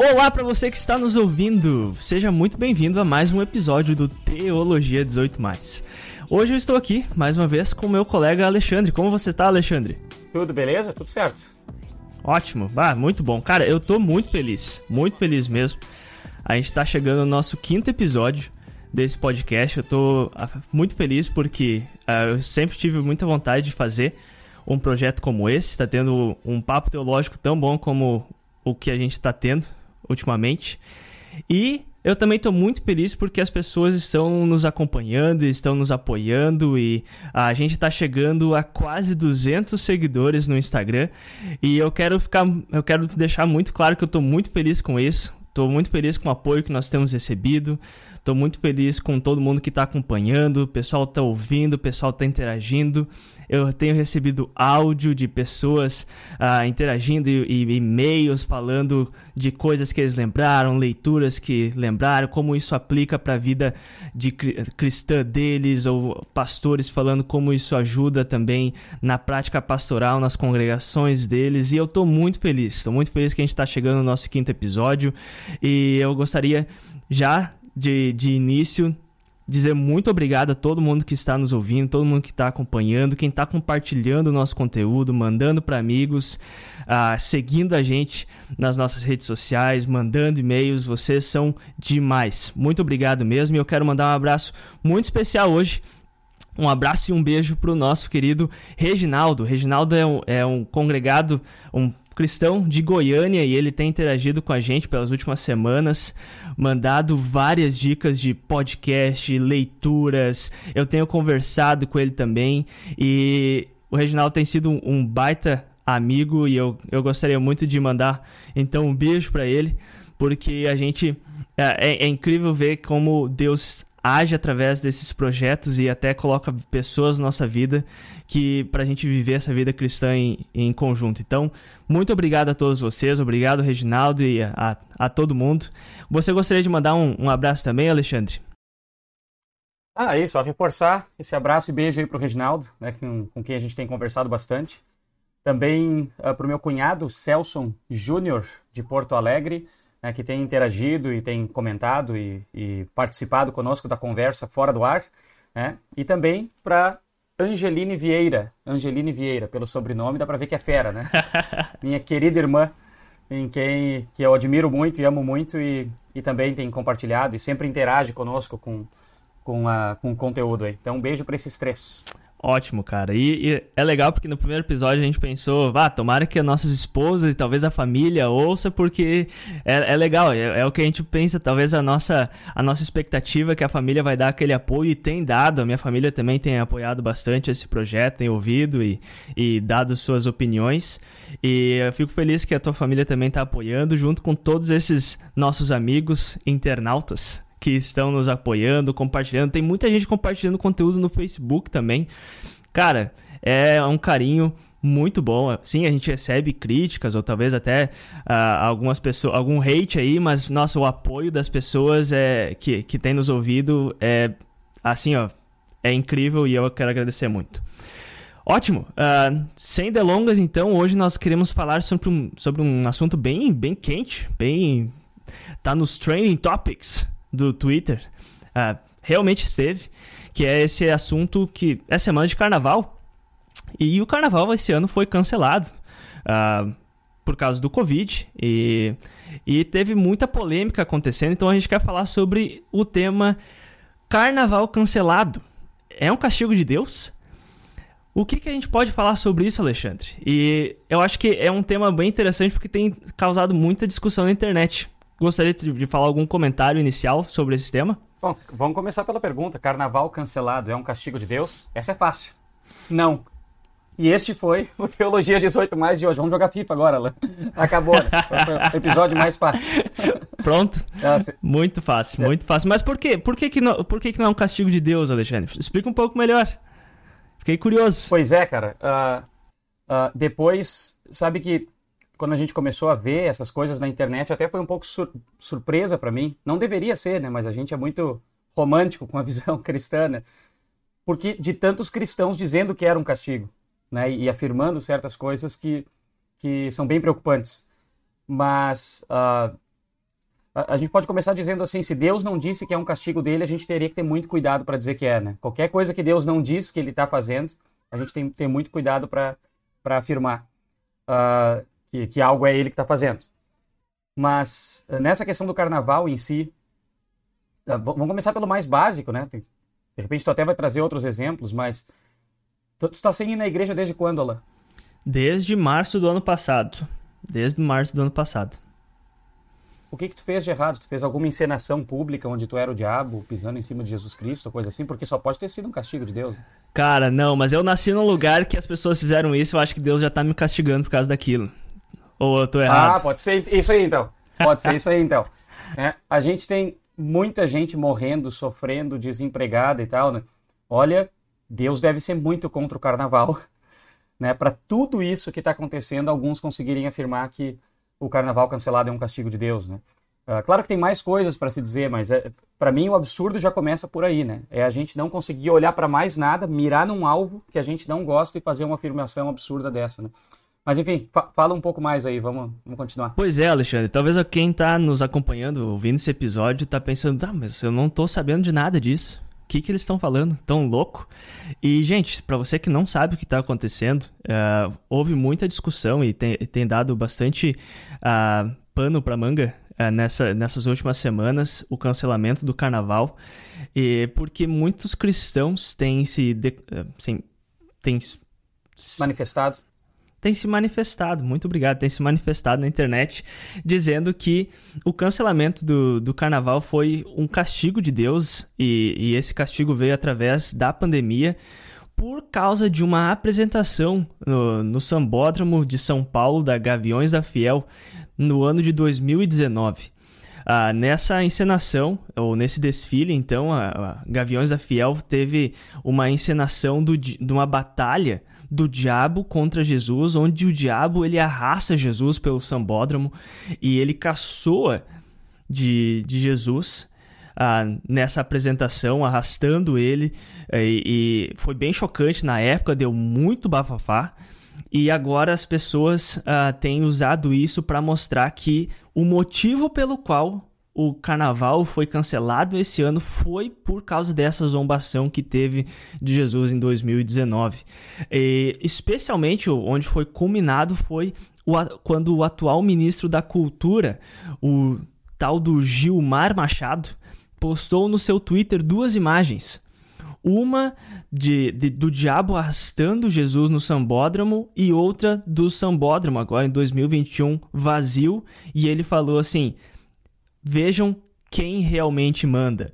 Olá para você que está nos ouvindo. Seja muito bem-vindo a mais um episódio do Teologia 18 Hoje eu estou aqui mais uma vez com meu colega Alexandre. Como você está, Alexandre? Tudo beleza? Tudo certo. Ótimo. Ah, muito bom. Cara, eu tô muito feliz, muito feliz mesmo. A gente tá chegando no nosso quinto episódio desse podcast. Eu tô ah, muito feliz porque uh, eu sempre tive muita vontade de fazer um projeto como esse. Está tendo um papo teológico tão bom como o que a gente está tendo ultimamente. E eu também estou muito feliz porque as pessoas estão nos acompanhando, estão nos apoiando e a gente está chegando a quase 200 seguidores no Instagram. E eu quero ficar, eu quero deixar muito claro que eu estou muito feliz com isso. Estou muito feliz com o apoio que nós temos recebido. Estou muito feliz com todo mundo que está acompanhando, o pessoal está ouvindo, o pessoal está interagindo. Eu tenho recebido áudio de pessoas uh, interagindo e, e e-mails falando de coisas que eles lembraram, leituras que lembraram, como isso aplica para a vida de cristã deles, ou pastores falando como isso ajuda também na prática pastoral, nas congregações deles. E eu estou muito feliz, estou muito feliz que a gente está chegando no nosso quinto episódio. E eu gostaria já de, de início dizer muito obrigado a todo mundo que está nos ouvindo, todo mundo que está acompanhando, quem está compartilhando o nosso conteúdo, mandando para amigos, uh, seguindo a gente nas nossas redes sociais, mandando e-mails. Vocês são demais. Muito obrigado mesmo. E eu quero mandar um abraço muito especial hoje. Um abraço e um beijo para o nosso querido Reginaldo. Reginaldo é um, é um congregado, um cristão de Goiânia e ele tem interagido com a gente pelas últimas semanas, mandado várias dicas de podcast, leituras. Eu tenho conversado com ele também e o Reginaldo tem sido um, baita amigo e eu, eu gostaria muito de mandar então um beijo para ele, porque a gente é, é, é incrível ver como Deus age através desses projetos e até coloca pessoas na nossa vida que para a gente viver essa vida cristã em, em conjunto. Então, muito obrigado a todos vocês, obrigado Reginaldo e a, a todo mundo. Você gostaria de mandar um, um abraço também, Alexandre? Ah, isso, só reforçar esse abraço e beijo aí pro Reginaldo, né, com, com quem a gente tem conversado bastante. Também uh, ah, para o meu cunhado, Celson Júnior, de Porto Alegre, né, que tem interagido e tem comentado e, e, participado conosco da conversa fora do ar. Né? E também para Angeline Vieira. Angeline Vieira, pelo sobrenome, dá para ver que é fera, né? Minha querida irmã, em quem que eu admiro muito e amo muito e, e também tem compartilhado e sempre interage conosco com, com, a, com o conteúdo aí. Então, um beijo para esses três. Ótimo, cara. E, e, é legal porque no primeiro episódio a gente pensou, vá, tomara que as nossas esposas e talvez a família ouça, porque é, é legal, é, é, o que a gente pensa, talvez a nossa, a nossa expectativa é que a família vai dar aquele apoio e tem dado. A minha família também tem apoiado bastante esse projeto, tem ouvido e, e dado suas opiniões. E eu fico feliz que a tua família também está apoiando, junto com todos esses nossos amigos internautas que estão nos apoiando, compartilhando. Tem muita gente compartilhando conteúdo no Facebook também. Cara, é um carinho muito bom. Sim, a gente recebe críticas ou talvez até uh, algumas pessoas, algum hate aí, mas nossa, o apoio das pessoas é que, que tem nos ouvido é assim, ó, é incrível e eu quero agradecer muito. Ótimo. Uh, sem delongas, então, hoje nós queremos falar sobre um, sobre um assunto bem, bem quente, bem tá nos trending topics do Twitter uh, realmente esteve, que é esse assunto que é semana de carnaval. E o carnaval esse ano foi cancelado uh, por causa do Covid e, e teve muita polêmica acontecendo. Então a gente quer falar sobre o tema carnaval cancelado. É um castigo de Deus? O que, que a gente pode falar sobre isso, Alexandre? E eu acho que é um tema bem interessante porque tem causado muita discussão na internet. Gostaria de falar algum comentário inicial sobre esse tema? Bom, vamos começar pela pergunta: Carnaval cancelado é um castigo de Deus? Essa é fácil. Não. E este foi o Teologia 18 Mais de hoje. Vamos jogar FIFA agora, Alan. Acabou, né? Episódio mais fácil. Pronto. Ah, muito fácil, muito fácil. Mas por quê? Por que, que, não, por que, que não é um castigo de Deus, Alexandre? Explica um pouco melhor. Fiquei curioso. Pois é, cara. Uh, uh, depois, sabe que quando a gente começou a ver essas coisas na internet, até foi um pouco sur surpresa para mim. Não deveria ser, né? Mas a gente é muito romântico com a visão cristã, né? Porque de tantos cristãos dizendo que era um castigo né, e afirmando certas coisas que, que são bem preocupantes. Mas uh, a, a, gente pode começar dizendo assim: se Deus não disse que é um castigo dele, a gente teria que ter muito cuidado para dizer que é. Né? Qualquer coisa que Deus não diz que ele está fazendo, a gente tem que ter muito cuidado para afirmar uh, que, que algo é ele que está fazendo. Mas nessa questão do carnaval em si, uh, vamos começar pelo mais básico, né? de repente tu até vai trazer outros exemplos, mas Tu, tu tá sem ir na igreja desde quando, Alain? Desde março do ano passado. Desde março do ano passado. O que que tu fez de errado? Tu fez alguma encenação pública onde tu era o diabo pisando em cima de Jesus Cristo, coisa assim? Porque só pode ter sido um castigo de Deus. Cara, não, mas eu nasci num lugar que as pessoas fizeram isso, eu acho que Deus já tá me castigando por causa daquilo. Ou eu tô errado? Ah, pode ser isso aí então. Pode ser isso aí então. É, a gente tem muita gente morrendo, sofrendo, desempregada e tal, né? Olha, Deus deve ser muito contra o carnaval, né? Para tudo isso que está acontecendo, alguns conseguirem afirmar que o carnaval cancelado é um castigo de Deus, né? Uh, claro que tem mais coisas para se dizer, mas é, para mim o absurdo já começa por aí, né? É a gente não conseguir olhar para mais nada, mirar num alvo que a gente não gosta e fazer uma afirmação absurda dessa, né? Mas enfim, fa fala um pouco mais aí, vamos, vamos continuar. Pois é, Alexandre, talvez quem está nos acompanhando, ouvindo esse episódio, está pensando, ah, mas eu não estou sabendo de nada disso que, que eles estão falando? Tão louco? E, gente, para você que não sabe o que está acontecendo, uh, houve muita discussão e tem, tem dado bastante uh, pano para manga uh, nessa, nessas últimas semanas o cancelamento do carnaval, e porque muitos cristãos têm se. De, assim, têm manifestado tem se manifestado, muito obrigado, tem se manifestado na internet dizendo que o cancelamento do, do carnaval foi um castigo de Deus e, e esse castigo veio através da pandemia por causa de uma apresentação no, no Sambódromo de São Paulo da Gaviões da Fiel no ano de 2019. Ah, nessa encenação, ou nesse desfile, então, a, a Gaviões da Fiel teve uma encenação do, de uma batalha do diabo contra Jesus, onde o diabo ele arrasta Jesus pelo sambódromo e ele caçoa de, de Jesus uh, nessa apresentação, arrastando ele, e, e, foi bem chocante na época, deu muito bafafá. E agora as pessoas uh, têm usado isso para mostrar que o motivo pelo qual o carnaval foi cancelado esse ano foi por causa dessa zombação que teve de Jesus em 2019. E, especialmente onde foi culminado foi o, quando o atual ministro da Cultura, o tal do Gilmar Machado, postou no seu Twitter duas imagens. Uma de, de, do diabo arrastando Jesus no sambódromo e outra do sambódromo, agora em 2021, vazio. E ele falou assim: vejam quem realmente manda.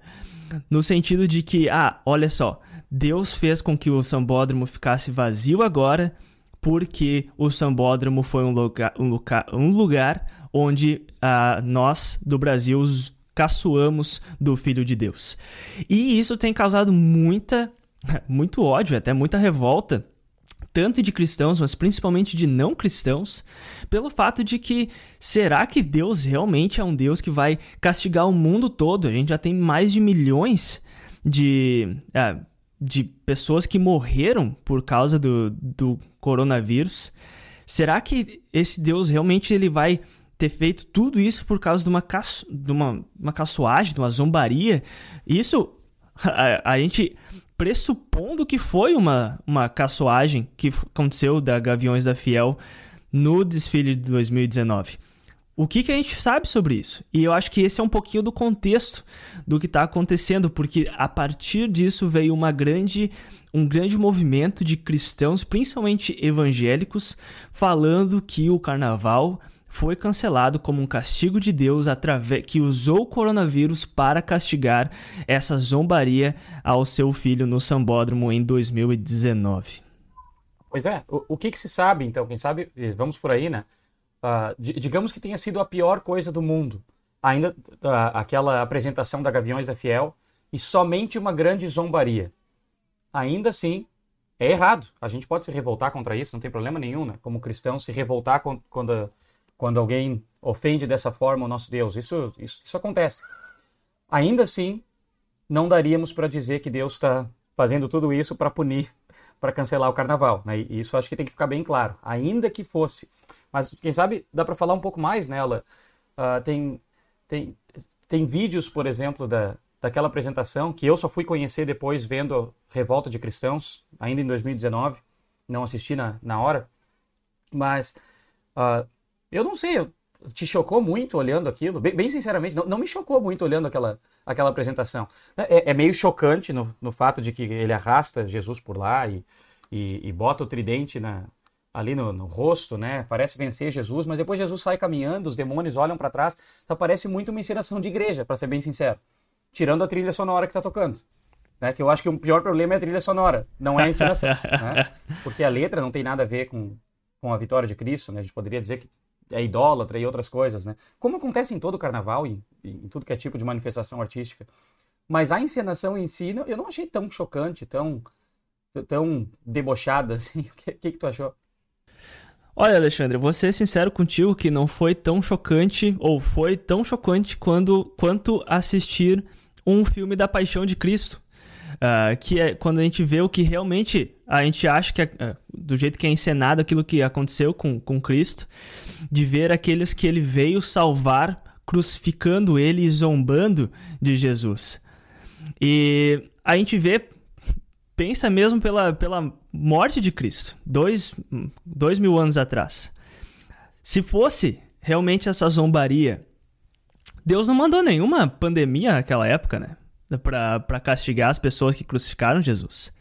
No sentido de que, ah, olha só, Deus fez com que o sambódromo ficasse vazio agora, porque o sambódromo foi um lugar, um lugar, um lugar onde ah, nós do Brasil caçoamos do Filho de Deus. E isso tem causado muita, muito ódio, até muita revolta tanto de cristãos, mas principalmente de não cristãos, pelo fato de que será que Deus realmente é um Deus que vai castigar o mundo todo? A gente já tem mais de milhões de, é, de pessoas que morreram por causa do, do coronavírus. Será que esse Deus realmente ele vai ter feito tudo isso por causa de uma, caço, de uma, uma caçoagem, de uma zombaria? Isso a, a gente pressupondo que foi uma, uma caçoagem que aconteceu da Gaviões da Fiel no desfile de 2019. O que, que a gente sabe sobre isso? E eu acho que esse é um pouquinho do contexto do que está acontecendo, porque a partir disso veio uma grande, um grande movimento de cristãos, principalmente evangélicos, falando que o carnaval foi cancelado como um castigo de Deus através que usou o coronavírus para castigar essa zombaria ao seu filho no sambódromo em 2019. Pois é, o, o que, que, se sabe, então? Quem sabe, vamos por aí, né? Uh, digamos que tenha sido a pior coisa do mundo. Ainda uh, aquela apresentação da Gaviões da Fiel e somente uma grande zombaria. Ainda assim, é errado. A gente pode se revoltar contra isso, não tem problema nenhum, né? Como cristão, se revoltar quando, quando alguém ofende dessa forma o nosso Deus. Isso, isso, isso acontece. Ainda assim, não daríamos para dizer que Deus está fazendo tudo isso para punir, para cancelar o carnaval. Né? E isso acho que tem que ficar bem claro. Ainda que fosse. Mas quem sabe dá para falar um pouco mais nela. Uh, tem, tem, tem vídeos, por exemplo, da, daquela apresentação que eu só fui conhecer depois vendo Revolta de Cristãos, ainda em 2019. Não assisti na, na hora. Mas uh, eu não sei, te chocou muito olhando aquilo? Bem, bem sinceramente, não, não, me chocou muito olhando aquela, aquela apresentação. É, é, meio chocante no, no fato de que ele arrasta Jesus por lá e, e, e bota o tridente na, ali no, no, rosto, né? Parece vencer Jesus, mas depois Jesus sai caminhando, os demônios olham para trás. Então parece muito uma encenação de igreja, para ser bem sincero. Tirando a trilha sonora que está tocando. Né? Que eu acho que o pior problema é a trilha sonora, não é a encenação. né? Porque a letra não tem nada a ver com, com a vitória de Cristo, né? A gente poderia dizer que é idólatra e outras coisas, né? Como acontece em todo carnaval e em tudo que é tipo de manifestação artística. Mas a encenação em si, eu não achei tão chocante, tão, tão debochada assim. O que, que, que tu achou? Olha, Alexandre, vou ser sincero contigo que não foi tão chocante, ou foi tão chocante quando, quanto assistir um filme da Paixão de Cristo. Uh, que é quando a gente vê o que realmente a gente acha que é, uh, do jeito que é encenado aquilo que aconteceu com, com Cristo, de ver aqueles que ele veio salvar, crucificando ele e zombando de Jesus. E a gente vê, pensa mesmo pela, pela morte de Cristo, dois, dois mil anos atrás. Se fosse realmente essa zombaria, Deus não mandou nenhuma pandemia naquela época, né? Para castigar as pessoas que crucificaram Jesus.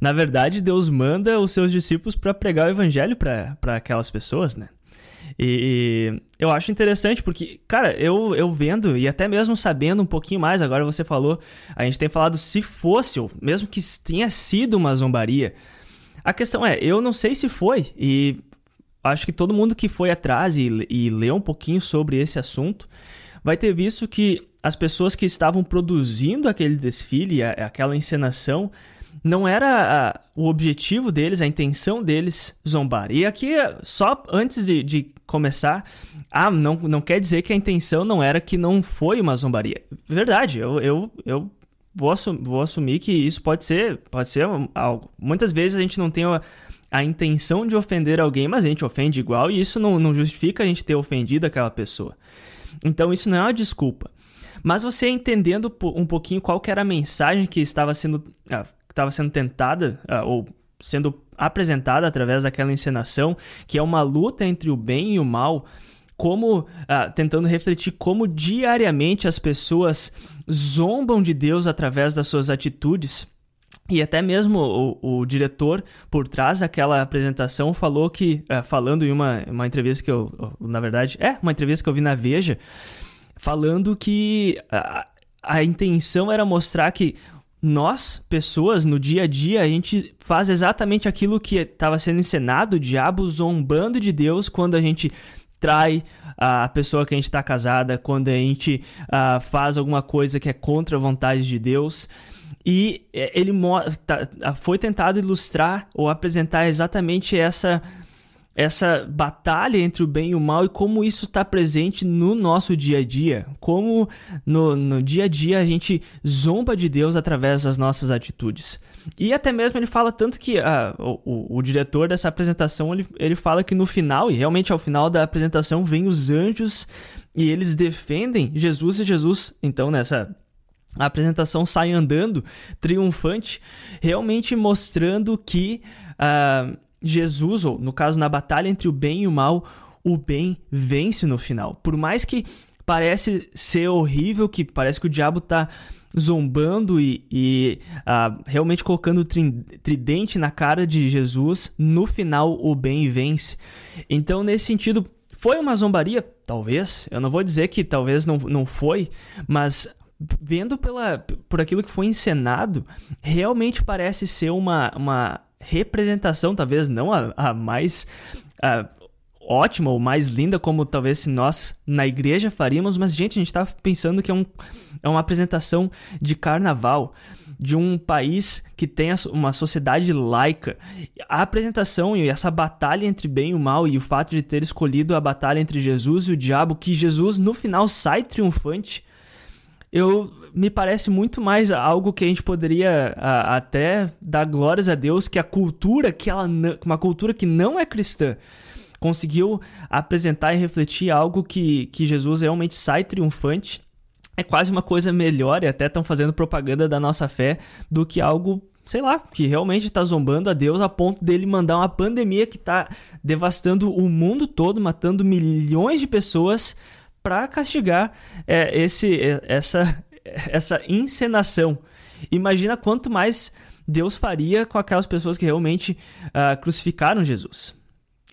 Na verdade, Deus manda os seus discípulos para pregar o evangelho para aquelas pessoas, né? E, eu acho interessante porque, cara, eu, eu vendo e até mesmo sabendo um pouquinho mais, agora você falou, a gente tem falado se fosse, ou mesmo que tenha sido uma zombaria. A questão é, eu não sei se foi, e acho que todo mundo que foi atrás e, e leu um pouquinho sobre esse assunto vai ter visto que as pessoas que estavam produzindo aquele desfile, aquela encenação, não era a, o objetivo deles, a intenção deles zombar. E aqui, só antes de, de, começar, ah, não, não quer dizer que a intenção não era que não foi uma zombaria. Verdade, eu, eu, eu vou, assumir, vou assumir que isso pode ser, pode ser algo. Muitas vezes a gente não tem a, a intenção de ofender alguém, mas a gente ofende igual, e isso não, não justifica a gente ter ofendido aquela pessoa. Então isso não é uma desculpa. Mas você entendendo um pouquinho qual era a mensagem que estava sendo, uh, estava sendo tentada, uh, ou sendo apresentada através daquela encenação, que é uma luta entre o bem e o mal, como uh, tentando refletir como diariamente as pessoas zombam de Deus através das suas atitudes. E até mesmo o, o, diretor por trás daquela apresentação falou que, falando em uma, uma entrevista que eu, na verdade, é uma entrevista que eu vi na Veja, falando que a, a intenção era mostrar que nós, pessoas, no dia a dia, a gente faz exatamente aquilo que estava sendo encenado, o diabo zombando de Deus quando a gente trai a pessoa que a gente está casada, quando a gente uh, faz alguma coisa que é contra a vontade de Deus. E é, ele tá, foi tentado ilustrar ou apresentar exatamente essa essa batalha entre o bem e o mal e como isso está presente no nosso dia a dia. Como no, no dia a dia a gente zomba de Deus através das nossas atitudes. E até mesmo ele fala tanto que ah, o, o, o, diretor dessa apresentação ele, ele fala que no final, e realmente ao final da apresentação, vem os anjos e eles defendem Jesus e Jesus, então nessa a apresentação sai andando triunfante, realmente mostrando que. Uh, Jesus, ou no caso na batalha entre o bem e o mal, o bem vence no final. Por mais que parece ser horrível, que parece que o diabo está zombando e, e uh, realmente colocando tridente na cara de Jesus, no final o bem vence. Então, nesse sentido, foi uma zombaria? Talvez. Eu não vou dizer que talvez não, não foi, mas vendo pela, por aquilo que foi encenado, realmente parece ser uma, uma representação, talvez não a, a mais a, ótima ou mais linda como talvez se nós na igreja faríamos, mas gente, a gente está pensando que é, um, é uma apresentação de carnaval de um país que tem uma sociedade laica. A apresentação e essa batalha entre bem e o mal e o fato de ter escolhido a batalha entre Jesus e o diabo, que Jesus no final sai triunfante, eu me parece muito mais algo que a gente poderia a, até dar glórias a Deus que a cultura que ela uma cultura que não é cristã conseguiu apresentar e refletir algo que, que Jesus realmente sai triunfante. É quase uma coisa melhor e até estão fazendo propaganda da nossa fé do que algo, sei lá, que realmente está zombando a Deus a ponto dele mandar uma pandemia que está devastando o mundo todo, matando milhões de pessoas para castigar é, esse, é, essa, essa encenação. Imagina quanto mais Deus faria com aquelas pessoas que realmente uh, crucificaram Jesus.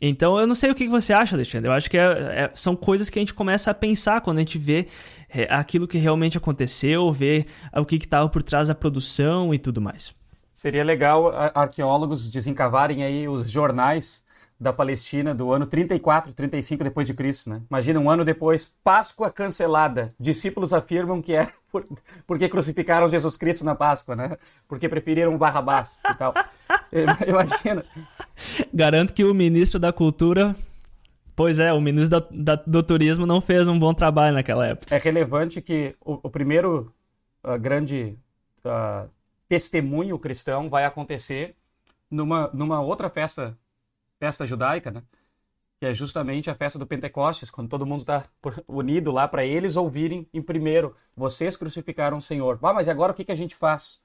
Então, eu não sei o que você acha, Alexandre. Eu acho que é, é, são coisas que a gente começa a pensar quando a gente vê é, aquilo que realmente aconteceu, vê o que estava por trás da produção e tudo mais. Seria legal arqueólogos desencavarem aí os jornais da Palestina do ano 34, 35 depois de Cristo, né? Imagina um ano depois, Páscoa cancelada. Discípulos afirmam que é por, porque crucificaram Jesus Cristo na Páscoa, né? Porque preferiram Barrabás e tal. Imagina. Garanto que o ministro da Cultura Pois é, o ministro da, da, do Turismo não fez um bom trabalho naquela época. É relevante que o, o primeiro uh, grande uh, testemunho cristão vai acontecer numa, numa outra festa festa judaica, né? Que é justamente a festa do Pentecostes, quando todo mundo está unido lá para eles ouvirem em primeiro: vocês crucificaram o Senhor. Ah, mas agora o que, que a gente faz?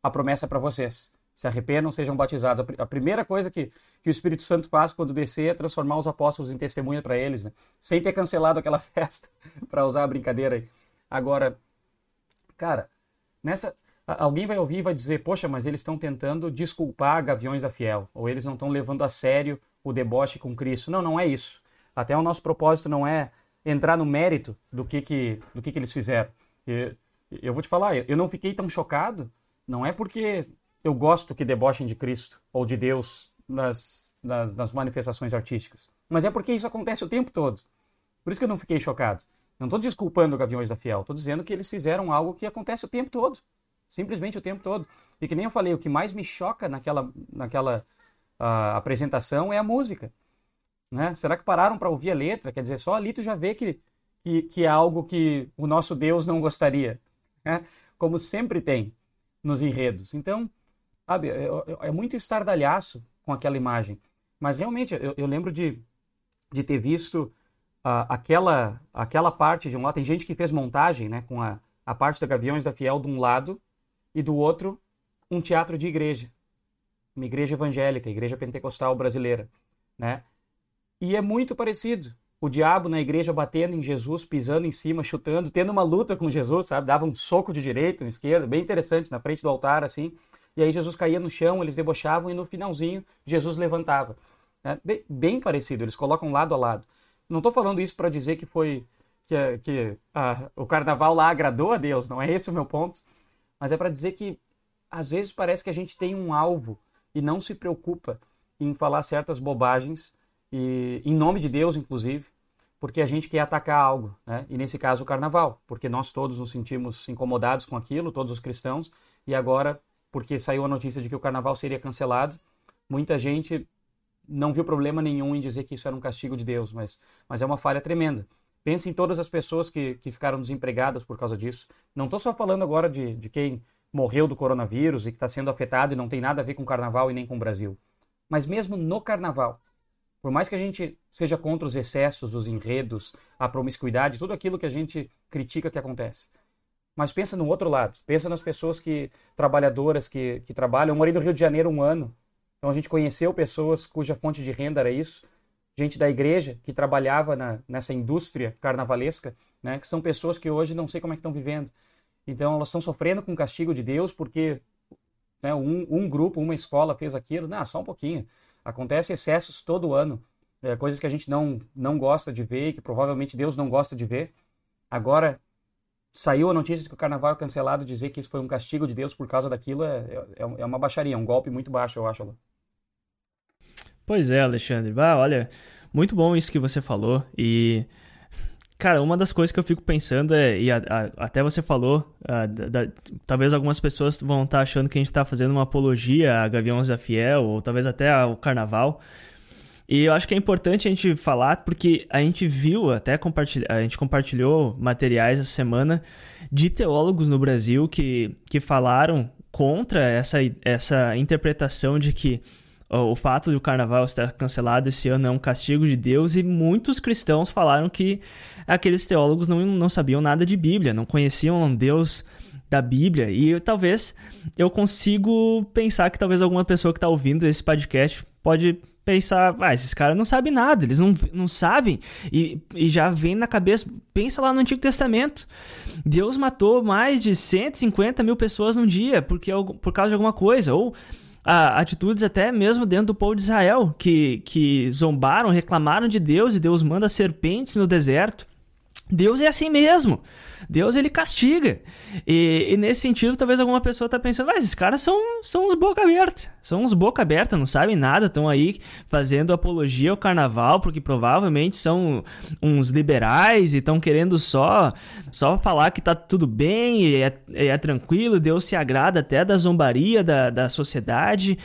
A promessa é para vocês. Se arrependam, sejam batizados. A primeira coisa que, que o Espírito Santo faz quando descer é transformar os apóstolos em testemunha para eles, né? sem ter cancelado aquela festa, para usar a brincadeira aí. Agora, cara, nessa, Alguém vai ouvir e vai dizer, poxa, mas eles estão tentando desculpar Gaviões da Fiel, ou eles não estão levando a sério o deboche com Cristo. Não, não é isso. Até o nosso propósito não é entrar no mérito do que, que, do que, que eles fizeram. Eu, eu vou te falar, eu não fiquei tão chocado, não é porque eu gosto que debochem de Cristo ou de Deus nas, nas, nas manifestações artísticas, mas é porque isso acontece o tempo todo. Por isso que eu não fiquei chocado. Não estou desculpando Gaviões da Fiel, estou dizendo que eles fizeram algo que acontece o tempo todo. Simplesmente o tempo todo. E que nem eu falei, o que mais me choca naquela, naquela uh, apresentação é a música. Né? Será que pararam para ouvir a letra? Quer dizer, só ali tu já vê que, que, que é algo que o nosso Deus não gostaria. Né? Como sempre tem nos enredos. Então, sabe, é, é, é muito estardalhaço com aquela imagem. Mas realmente, eu, eu lembro de, de ter visto uh, aquela, aquela parte de um lado. Tem gente que fez montagem né, com a, a parte da Gaviões da Fiel de um lado e do outro um teatro de igreja, uma igreja evangélica, igreja pentecostal brasileira, né? E é muito parecido. O diabo na igreja batendo em Jesus, pisando em cima, chutando, tendo uma luta com Jesus, sabe? Dava um soco de direita, um esquerdo, bem interessante, na frente do altar, assim. E aí Jesus caía no chão, eles debochavam e no finalzinho Jesus levantava. É bem, bem, parecido, eles colocam lado a lado. Não estou falando isso para dizer que foi que, que ah, o carnaval lá agradou a Deus, não é esse o meu ponto mas é para dizer que às vezes parece que a gente tem um alvo e não se preocupa em falar certas bobagens e em nome de Deus, inclusive, porque a gente quer atacar algo, né? E nesse caso o carnaval, porque nós todos nos sentimos incomodados com aquilo, todos os cristãos, e agora porque saiu a notícia de que o carnaval seria cancelado, muita gente não viu problema nenhum em dizer que isso era um castigo de Deus, mas, mas é uma falha tremenda. Pense em todas as pessoas que, que ficaram desempregadas por causa disso. Não estou só falando agora de, de quem morreu do coronavírus e que está sendo afetado e não tem nada a ver com o carnaval e nem com o Brasil. Mas mesmo no carnaval, por mais que a gente seja contra os excessos, os enredos, a promiscuidade, tudo aquilo que a gente critica que acontece. Mas pensa no outro lado. Pensa nas pessoas que trabalhadoras que, que trabalham. Eu morei no Rio de Janeiro um ano. Então a gente conheceu pessoas cuja fonte de renda era isso gente da igreja que trabalhava na, nessa indústria carnavalesca, né, que são pessoas que hoje não sei como é que estão vivendo. Então elas estão sofrendo com o castigo de Deus porque né, um, um, grupo, uma escola fez aquilo. Não, só um pouquinho. Acontece excessos todo ano, é, coisas que a gente não, não gosta de ver, que provavelmente Deus não gosta de ver. Agora, saiu a notícia de que o carnaval é cancelado, dizer que isso foi um castigo de Deus por causa daquilo é, é, é uma baixaria, é um golpe muito baixo, eu acho. Pois é, Alexandre. Ah, olha, muito bom isso que você falou. E, cara, uma das coisas que eu fico pensando é, e a, a, até você falou, a, da, talvez algumas pessoas vão estar tá achando que a gente está fazendo uma apologia a Gaviões da Fiel, ou talvez até ao Carnaval. E eu acho que é importante a gente falar, porque a gente viu, até compartilha, a gente compartilhou materiais essa semana de teólogos no Brasil que, que falaram contra essa, essa interpretação de que o fato de o carnaval estar cancelado esse ano é um castigo de Deus e muitos cristãos falaram que aqueles teólogos não, não sabiam nada de Bíblia, não conheciam Deus da Bíblia. E talvez eu consigo pensar que talvez alguma pessoa que está ouvindo esse podcast pode pensar, ah, esses caras não sabem nada, eles não, não sabem, e, e já vem na cabeça, pensa lá no Antigo Testamento, Deus matou mais de 150 mil pessoas num dia, porque, por causa de alguma coisa, ou atitudes até mesmo dentro do povo de Israel, que, que zombaram, reclamaram de Deus, e Deus manda serpentes no deserto, Deus é assim mesmo. Deus ele castiga. E, e nesse sentido, talvez alguma pessoa tá pensando, mas esses caras são, são uns boca aberta. São uns boca aberta, não sabem nada, estão aí fazendo apologia ao carnaval, porque provavelmente são uns liberais e estão querendo só só falar que tá tudo bem e é, é tranquilo, Deus se agrada até da zombaria da, da sociedade.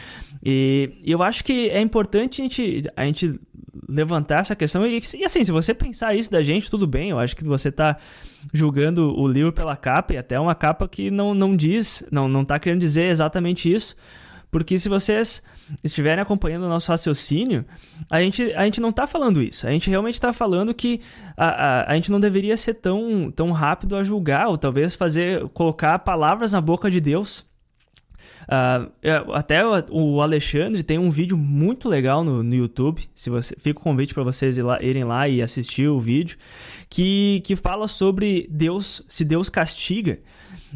E, eu acho que é importante a gente, a gente levantar essa questão. E, e, assim, se você pensar isso da gente, tudo bem. Eu acho que você está julgando o livro pela capa, e até uma capa que não, não diz, não, não tá querendo dizer exatamente isso. Porque se vocês estiverem acompanhando o nosso raciocínio, a gente, a gente não está falando isso. A gente realmente está falando que a, a, a gente não deveria ser tão, tão rápido a julgar, ou talvez fazer colocar palavras na boca de Deus Uh, até o Alexandre tem um vídeo muito legal no, no YouTube. Se você fica o convite para vocês ir lá, irem lá e assistir o vídeo que, que fala sobre Deus, se Deus castiga.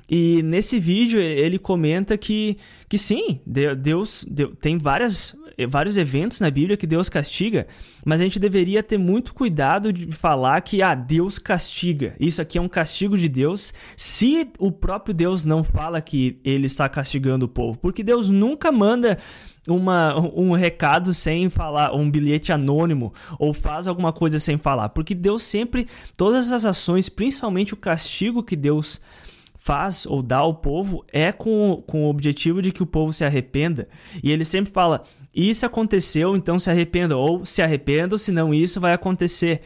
E nesse vídeo ele comenta que, que sim, Deus, Deus tem várias vários eventos na Bíblia que Deus castiga, mas a gente deveria ter muito cuidado de falar que ah, Deus castiga. Isso aqui é um castigo de Deus, se o próprio Deus não fala que ele está castigando o povo, porque Deus nunca manda uma, um recado sem falar, um bilhete anônimo, ou faz alguma coisa sem falar, porque Deus sempre, todas as ações, principalmente o castigo que Deus faz ou dá ao povo é com, com o objetivo de que o povo se arrependa. E ele sempre fala: Isso aconteceu, então se arrependa, ou se arrependa, senão isso vai acontecer.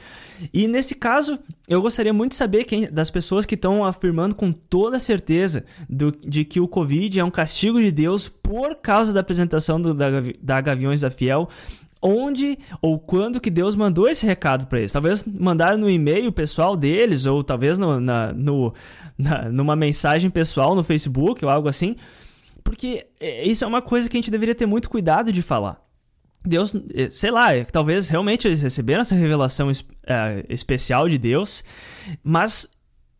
E nesse caso, eu gostaria muito de saber quem, das pessoas que estão afirmando com toda certeza do, de que o Covid é um castigo de Deus por causa da apresentação do, da, da Gaviões da Fiel onde ou quando que Deus mandou esse recado para eles. Talvez mandaram no e-mail pessoal deles, ou talvez no, na, no, na, numa mensagem pessoal no Facebook ou algo assim. Porque é, isso é uma coisa que a gente deveria ter muito cuidado de falar. Deus, é, sei lá, é, talvez realmente eles receberam essa revelação é, especial de Deus, mas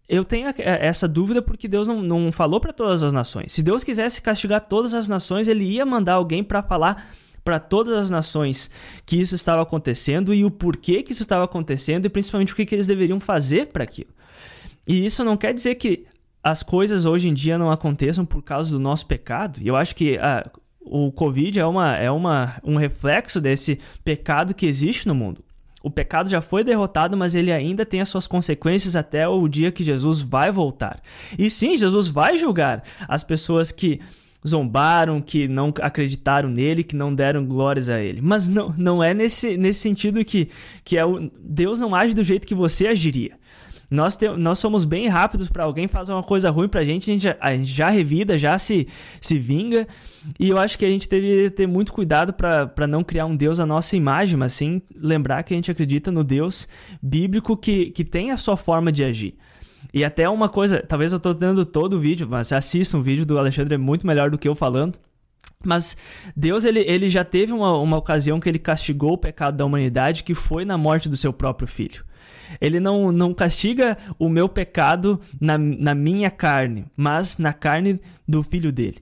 eu tenho essa dúvida porque Deus não, não falou para todas as nações. Se Deus quisesse castigar todas as nações, ele ia mandar alguém para falar para todas as nações que isso estava acontecendo e o porquê que isso estava acontecendo e principalmente o que, que eles deveriam fazer para aquilo. E isso não quer dizer que as coisas hoje em dia não aconteçam por causa do nosso pecado. E eu acho que ah, o Covid é, uma, é uma, um reflexo desse pecado que existe no mundo. O pecado já foi derrotado, mas ele ainda tem as suas consequências até o dia que Jesus vai voltar. E sim, Jesus vai julgar as pessoas que zombaram, que não acreditaram nele, que não deram glórias a ele. Mas não, não é nesse, nesse sentido que, que é o, Deus não age do jeito que você agiria. Nós, te, nós somos bem rápidos para alguém fazer uma coisa ruim pra gente, a gente, já, a gente já revida, já se, se vinga. E eu acho que a gente deve ter muito cuidado para não criar um Deus à nossa imagem, mas sim lembrar que a gente acredita no Deus bíblico que, que tem a sua forma de agir. E até uma coisa, talvez eu estou dando todo o vídeo, mas assista um vídeo do Alexandre, é muito melhor do que eu falando. Mas Deus ele, ele já teve uma, uma ocasião que ele castigou o pecado da humanidade, que foi na morte do seu próprio filho. Ele não, não castiga o meu pecado na, na minha carne, mas na carne do filho dele.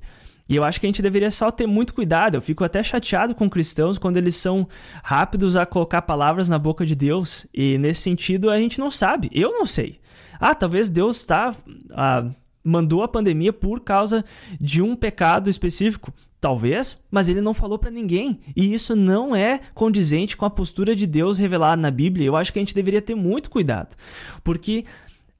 E eu acho que a gente deveria só ter muito cuidado. Eu fico até chateado com cristãos quando eles são rápidos a colocar palavras na boca de Deus. E nesse sentido a gente não sabe. Eu não sei. Ah, talvez Deus está. Ah, mandou a pandemia por causa de um pecado específico. talvez, mas ele não falou para ninguém. E isso não é condizente com a postura de Deus revelada na Bíblia. Eu acho que a gente deveria ter muito cuidado, porque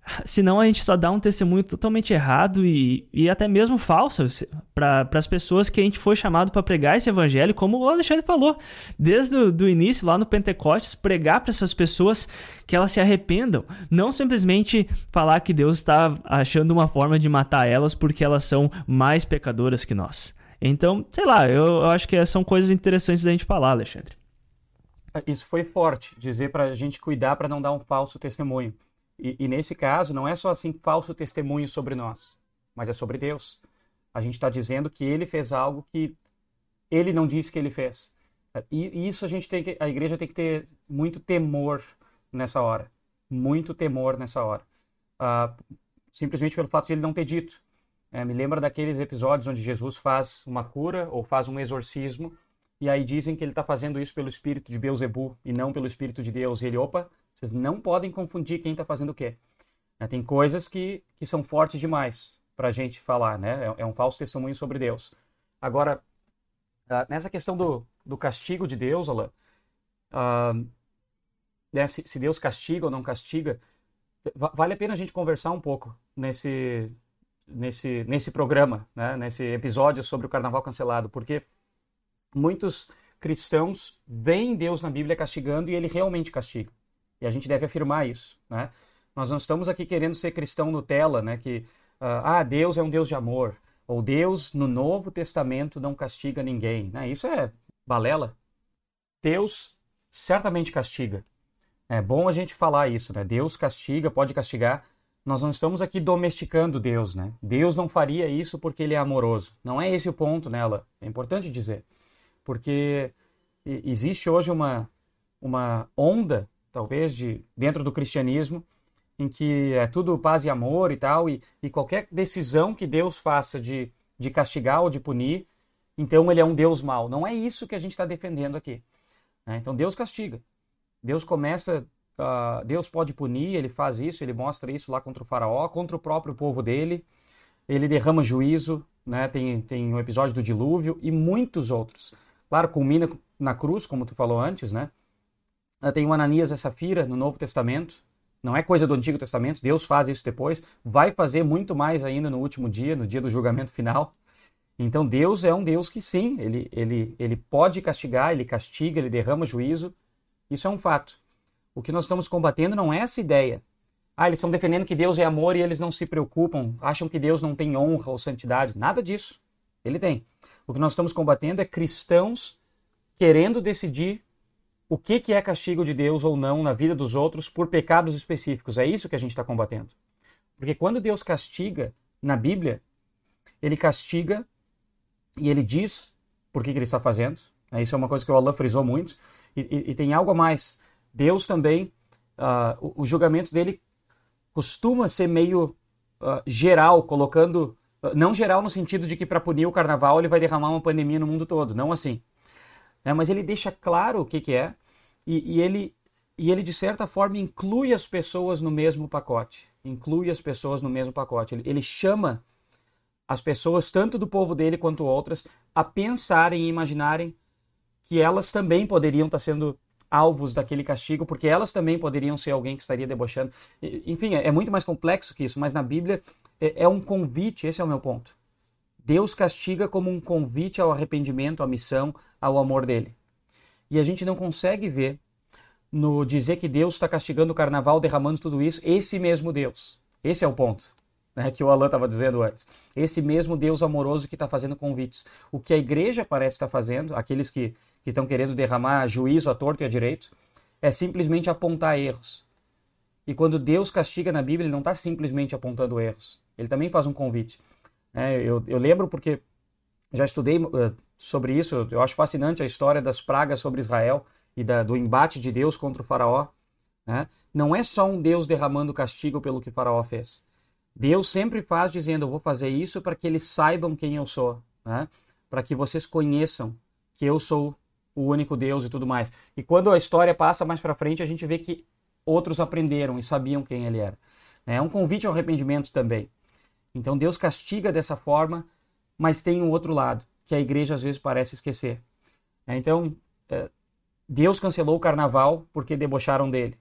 senão a gente só dá um testemunho totalmente errado e, e até mesmo falso para as pessoas que a gente foi chamado para pregar esse evangelho, como o Alexandre falou, desde o início, lá no Pentecostes, pregar para essas pessoas que elas se arrependam, não simplesmente falar que Deus está achando uma forma de matar elas porque elas são mais pecadoras que nós. Então, sei lá, eu, eu acho que são coisas interessantes da gente falar, Alexandre. Isso foi forte, dizer para a gente cuidar para não dar um falso testemunho. E, e, nesse caso, não é só assim falso testemunho sobre nós, mas é sobre Deus. A gente está dizendo que ele fez algo que ele não disse que ele fez. E, isso a gente tem que, a igreja tem que ter muito temor nessa hora, muito temor nessa hora, uh, simplesmente pelo fato de ele não ter dito. É, me lembra daqueles episódios onde Jesus faz uma cura ou faz um exorcismo e aí dizem que ele está fazendo isso pelo espírito de Beuzebu e não pelo espírito de Deus. E ele, opa, vocês não podem confundir quem está fazendo o quê. É, tem coisas que, que são fortes demais para a gente falar, né? É, é, um falso testemunho sobre Deus. Agora, uh, nessa questão do, do castigo de Deus, Alain, uh, né, se, se, Deus castiga ou não castiga, vale a pena a gente conversar um pouco nesse, nesse, nesse programa, né? nesse episódio sobre o carnaval cancelado, porque muitos cristãos veem Deus na Bíblia castigando e ele realmente castiga. E a gente deve afirmar isso, né? Nós não estamos aqui querendo ser cristão Nutella, né? Que, uh, ah, Deus é um Deus de amor. Ou Deus, no Novo Testamento, não castiga ninguém. Né? Isso é balela. Deus certamente castiga. É bom a gente falar isso, né? Deus castiga, pode castigar. Nós não estamos aqui domesticando Deus, né? Deus não faria isso porque ele é amoroso. Não é esse o ponto nela. É importante dizer. Porque existe hoje uma, uma onda talvez, de dentro do cristianismo, em que é tudo paz e amor e tal, e, e qualquer decisão que Deus faça de, de castigar ou de punir, então ele é um Deus mau. Não é isso que a gente está defendendo aqui. Né? Então Deus castiga. Deus começa, uh, Deus pode punir, ele faz isso, ele mostra isso lá contra o faraó, contra o próprio povo dele, ele derrama juízo, né? tem, tem o episódio do dilúvio e muitos outros. Claro, culmina na cruz, como tu falou antes, né? Tem o Ananias e Safira no Novo Testamento. Não é coisa do Antigo Testamento, Deus faz isso depois. Vai fazer muito mais ainda no último dia, no dia do julgamento final. Então Deus é um Deus que sim, ele, ele, ele pode castigar, ele castiga, ele derrama juízo. Isso é um fato. O que nós estamos combatendo não é essa ideia. Ah, eles estão defendendo que Deus é amor e eles não se preocupam, acham que Deus não tem honra ou santidade. Nada disso. Ele tem. O que nós estamos combatendo é cristãos querendo decidir o que, que é castigo de Deus ou não na vida dos outros por pecados específicos. É isso que a gente está combatendo. Porque quando Deus castiga na Bíblia, ele castiga e ele diz por que, que ele está fazendo. É, isso é uma coisa que o Allah frisou muito. E, e, e tem algo a mais. Deus também, uh, o, o, julgamento dele costuma ser meio uh, geral, colocando. Uh, não geral no sentido de que para punir o carnaval ele vai derramar uma pandemia no mundo todo. Não assim né? mas ele deixa claro o que, que é e, e, ele, e ele, de certa forma, inclui as pessoas no mesmo pacote. Inclui as pessoas no mesmo pacote. Ele, ele chama as pessoas, tanto do povo dele quanto outras, a pensarem e imaginarem que elas também poderiam estar sendo alvos daquele castigo, porque elas também poderiam ser alguém que estaria debochando. Enfim, é, é muito mais complexo que isso, mas na Bíblia é, é um convite, esse é o meu ponto. Deus castiga como um convite ao arrependimento, à missão, ao amor dele. E a gente não consegue ver no dizer que Deus está castigando o carnaval, derramando tudo isso, esse mesmo Deus. Esse é o ponto né, que o Alan estava dizendo antes. Esse mesmo Deus amoroso que está fazendo convites. O que a igreja parece estar fazendo, aqueles que, que estão querendo derramar juízo à torto e à direito, é simplesmente apontar erros. E quando Deus castiga na Bíblia, ele não está simplesmente apontando erros. Ele também faz um convite. É, eu, eu lembro porque já estudei uh, sobre isso, eu acho fascinante a história das pragas sobre Israel e da, do embate de Deus contra o faraó. Né? Não é só um Deus derramando castigo pelo que o faraó fez. Deus sempre faz dizendo, eu vou fazer isso para que eles saibam quem eu sou, né? para que vocês conheçam que eu sou o único Deus e tudo mais. E quando a história passa mais para frente, a gente vê que outros aprenderam e sabiam quem ele era. É um convite ao arrependimento também. Então Deus castiga dessa forma, mas tem um outro lado. que a igreja às vezes parece esquecer. É, então, é, Deus cancelou o carnaval porque debocharam dele.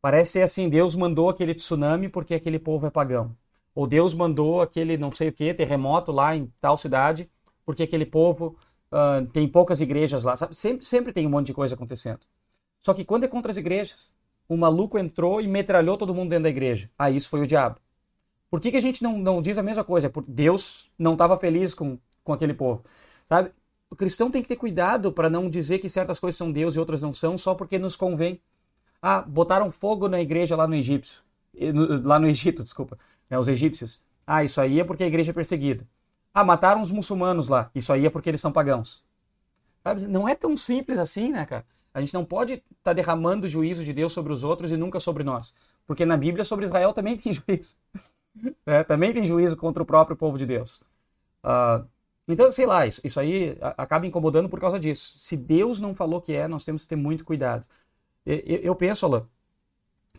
Parece ser assim, Deus mandou aquele tsunami porque aquele povo é pagão. Ou Deus mandou aquele não sei o que, terremoto lá em tal cidade, porque aquele povo uh, tem poucas igrejas lá. Sabe? Sempre, sempre tem um monte de coisa acontecendo. Só que quando é contra as igrejas, o maluco entrou e metralhou todo mundo dentro da igreja. Ah, isso foi o diabo. Por que, que a gente não, não diz a mesma coisa? É porque Deus não estava feliz com, com aquele povo. Sabe? O cristão tem que ter cuidado para não dizer que certas coisas são Deus e outras não são, só porque nos convém. Ah, botaram fogo na igreja lá no Egito. Lá no Egito, desculpa né, os egípcios. Ah, isso aí é porque a igreja é perseguida. Ah, mataram os muçulmanos lá. Isso aí é porque eles são pagãos. Sabe? Não é tão simples assim, né, cara? A gente não pode estar tá derramando o juízo de Deus sobre os outros e nunca sobre nós. Porque na Bíblia sobre Israel também tem juízo. É, também tem juízo contra o próprio povo de Deus. Uh, então, sei lá, isso, isso aí acaba incomodando por causa disso. Se Deus não falou que é, nós temos que ter muito cuidado. Eu, eu penso, Alain,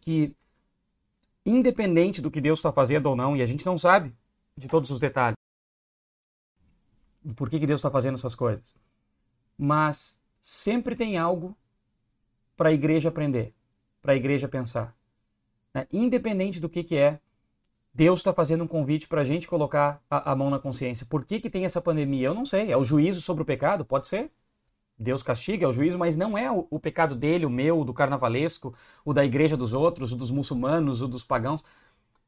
que independente do que Deus está fazendo ou não, e a gente não sabe de todos os detalhes, por que, que Deus está fazendo essas coisas. Mas sempre tem algo para a igreja aprender, para a igreja pensar. Né? Independente do que, que é, Deus está fazendo um convite para a gente colocar a, a, mão na consciência. Por que, que tem essa pandemia? Eu não sei. É o juízo sobre o pecado? Pode ser. Deus castiga, é o juízo, mas não é o, o, pecado dele, o meu, o do carnavalesco, o da igreja dos outros, o dos muçulmanos, o dos pagãos.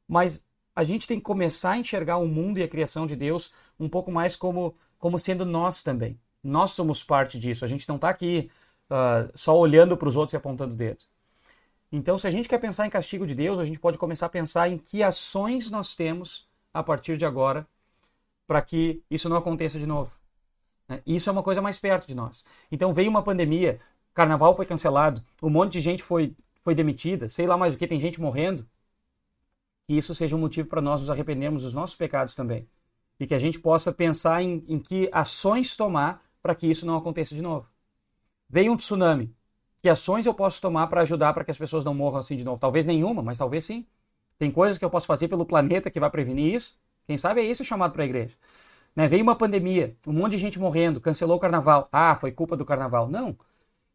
Mas a gente tem que começar a enxergar o mundo e a criação de Deus um pouco mais como, como sendo nós também. Nós somos parte disso. A gente não está aqui uh, só olhando para os outros e apontando dedo. Então, se a gente quer pensar em castigo de Deus, a gente pode começar a pensar em que ações nós temos a partir de agora para que isso não aconteça de novo. Né? Isso é uma coisa mais perto de nós. Então veio uma pandemia, carnaval foi cancelado, um monte de gente foi, foi demitida, sei lá mais o que, tem gente morrendo. Que isso seja um motivo para nós nos arrependermos dos nossos pecados também. E que a gente possa pensar em, em que ações tomar para que isso não aconteça de novo. Veio um tsunami. Que ações eu posso tomar para ajudar para que as pessoas não morram assim de novo? Talvez nenhuma, mas talvez sim. Tem coisas que eu posso fazer pelo planeta que vai prevenir isso. Quem sabe é esse o chamado para a igreja. Né? Veio uma pandemia, um monte de gente morrendo, cancelou o carnaval. Ah, foi culpa do carnaval. Não.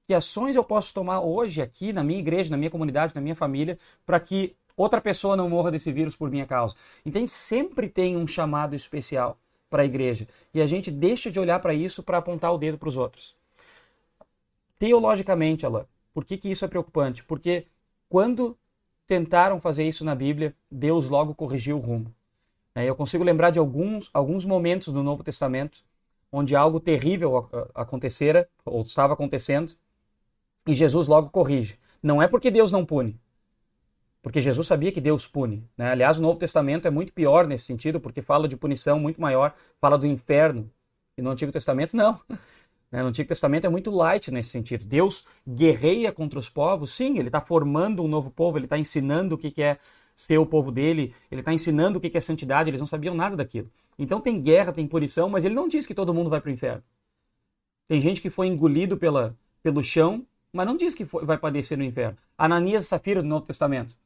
Que ações eu posso tomar hoje aqui na minha igreja, na minha comunidade, na minha família, para que outra pessoa não morra desse vírus por minha causa? Entende? Sempre tem um chamado especial para a igreja. E a gente deixa de olhar para isso para apontar o dedo para os outros. Teologicamente, Alain, por que, que isso é preocupante? Porque quando tentaram fazer isso na Bíblia, Deus logo corrigiu o rumo. É, eu consigo lembrar de alguns, alguns momentos do Novo Testamento onde algo terrível acontecera ou estava acontecendo e Jesus logo corrige. Não é porque Deus não pune, porque Jesus sabia que Deus pune. Né? Aliás, o Novo Testamento é muito pior nesse sentido, porque fala de punição muito maior, fala do inferno. E no Antigo Testamento, não. Né? No Antigo Testamento é muito light nesse sentido. Deus guerreia contra os povos, sim, ele está formando um novo povo, ele está ensinando o que, que é ser o povo dele, ele está ensinando o que é santidade, eles não sabiam nada daquilo. Então tem guerra, tem punição, mas ele não diz que todo mundo vai para o inferno. Tem gente que foi engolido pela, pelo chão, mas não diz que foi, vai padecer no inferno. Ananias e Safira do Novo Testamento,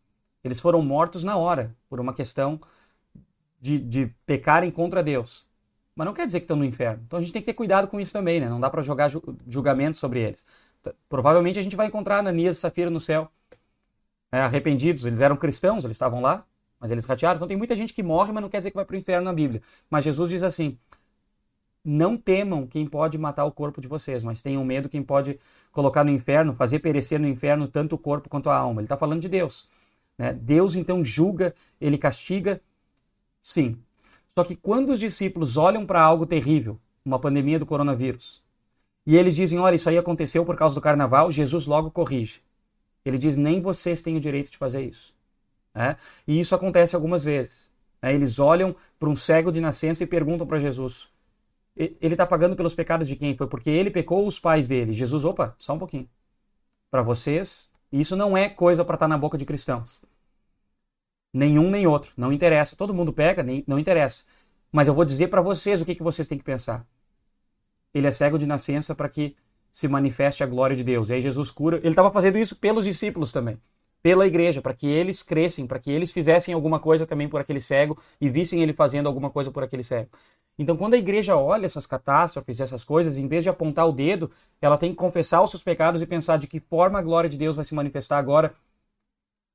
eles foram mortos na hora, por uma questão de, de pecarem contra Deus. Mas não quer dizer que estão no inferno. Então a gente tem que ter cuidado com isso também, né? Não dá para jogar julgamento sobre eles. Provavelmente a gente vai encontrar Ananias e Safira no céu né, arrependidos, eles eram cristãos, eles estavam lá, mas eles ratearam. Então tem muita gente que morre, mas não quer dizer que vai para o inferno na Bíblia. Mas Jesus diz assim: não temam quem pode matar o corpo de vocês, mas tenham medo quem pode colocar no inferno, fazer perecer no inferno tanto o corpo quanto a alma. Ele está falando de Deus. Né? Deus então julga, ele castiga, sim. Só que quando os discípulos olham para algo terrível, uma pandemia do coronavírus, e eles dizem: olha, isso aí aconteceu por causa do carnaval, Jesus logo corrige. Ele diz: nem vocês têm o direito de fazer isso. É? E isso acontece algumas vezes. É? Eles olham para um cego de nascença e perguntam para Jesus: ele está pagando pelos pecados de quem? Foi porque ele pecou ou os pais dele? Jesus, opa, só um pouquinho. Para vocês, isso não é coisa para estar tá na boca de cristãos. Nenhum nem outro. Não interessa. Todo mundo pega, nem, não interessa. Mas eu vou dizer para vocês o que, que vocês têm que pensar. Ele é cego de nascença para que se manifeste a glória de Deus. E aí Jesus cura. Ele estava fazendo isso pelos discípulos também. pela igreja, para que eles crescem, para que eles fizessem alguma coisa também por aquele cego e vissem ele fazendo alguma coisa por aquele cego. Então, quando a igreja olha essas catástrofes, essas coisas, em vez de apontar o dedo, ela tem que confessar os seus pecados e pensar de que forma a glória de Deus vai se manifestar agora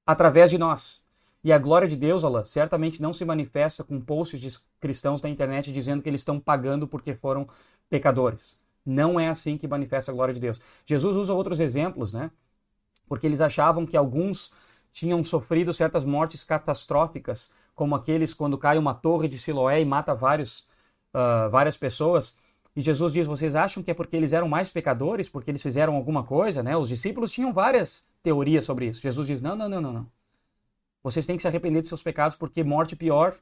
através de nós. E a glória de Deus, ela certamente não se manifesta com posts de cristãos na internet dizendo que eles estão pagando porque foram pecadores. Não é assim que manifesta a glória de Deus. Jesus usa outros exemplos, né? Porque eles achavam que alguns tinham sofrido certas mortes catastróficas, como aqueles quando cai uma torre de Siloé e mata vários, uh, várias pessoas. E Jesus diz: vocês acham que é porque eles eram mais pecadores, porque eles fizeram alguma coisa, né? Os discípulos tinham várias teorias sobre isso. Jesus diz: não, não, não, não, não. Vocês têm que se arrepender de seus pecados, porque morte pior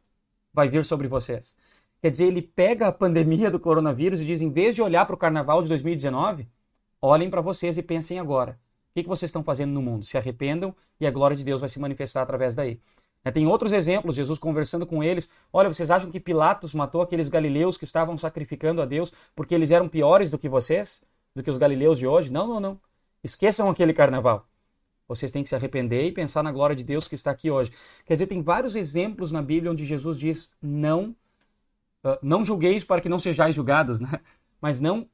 vai vir sobre vocês. Quer dizer, ele pega a pandemia do coronavírus e diz: em vez de olhar para o carnaval de 2019, olhem para vocês e pensem agora. O que vocês estão fazendo no mundo? Se arrependam e a glória de Deus vai se manifestar através daí. É, tem outros exemplos, Jesus conversando com eles. Olha, vocês acham que Pilatos matou aqueles galileus que estavam sacrificando a Deus porque eles eram piores do que vocês? Do que os galileus de hoje? Não, não, não. Esqueçam aquele carnaval. Vocês têm que se arrepender e pensar na glória de Deus que está aqui hoje. Quer dizer, tem vários exemplos na Bíblia onde Jesus diz: não, uh, não julgueis para que não sejais julgados, né? Mas não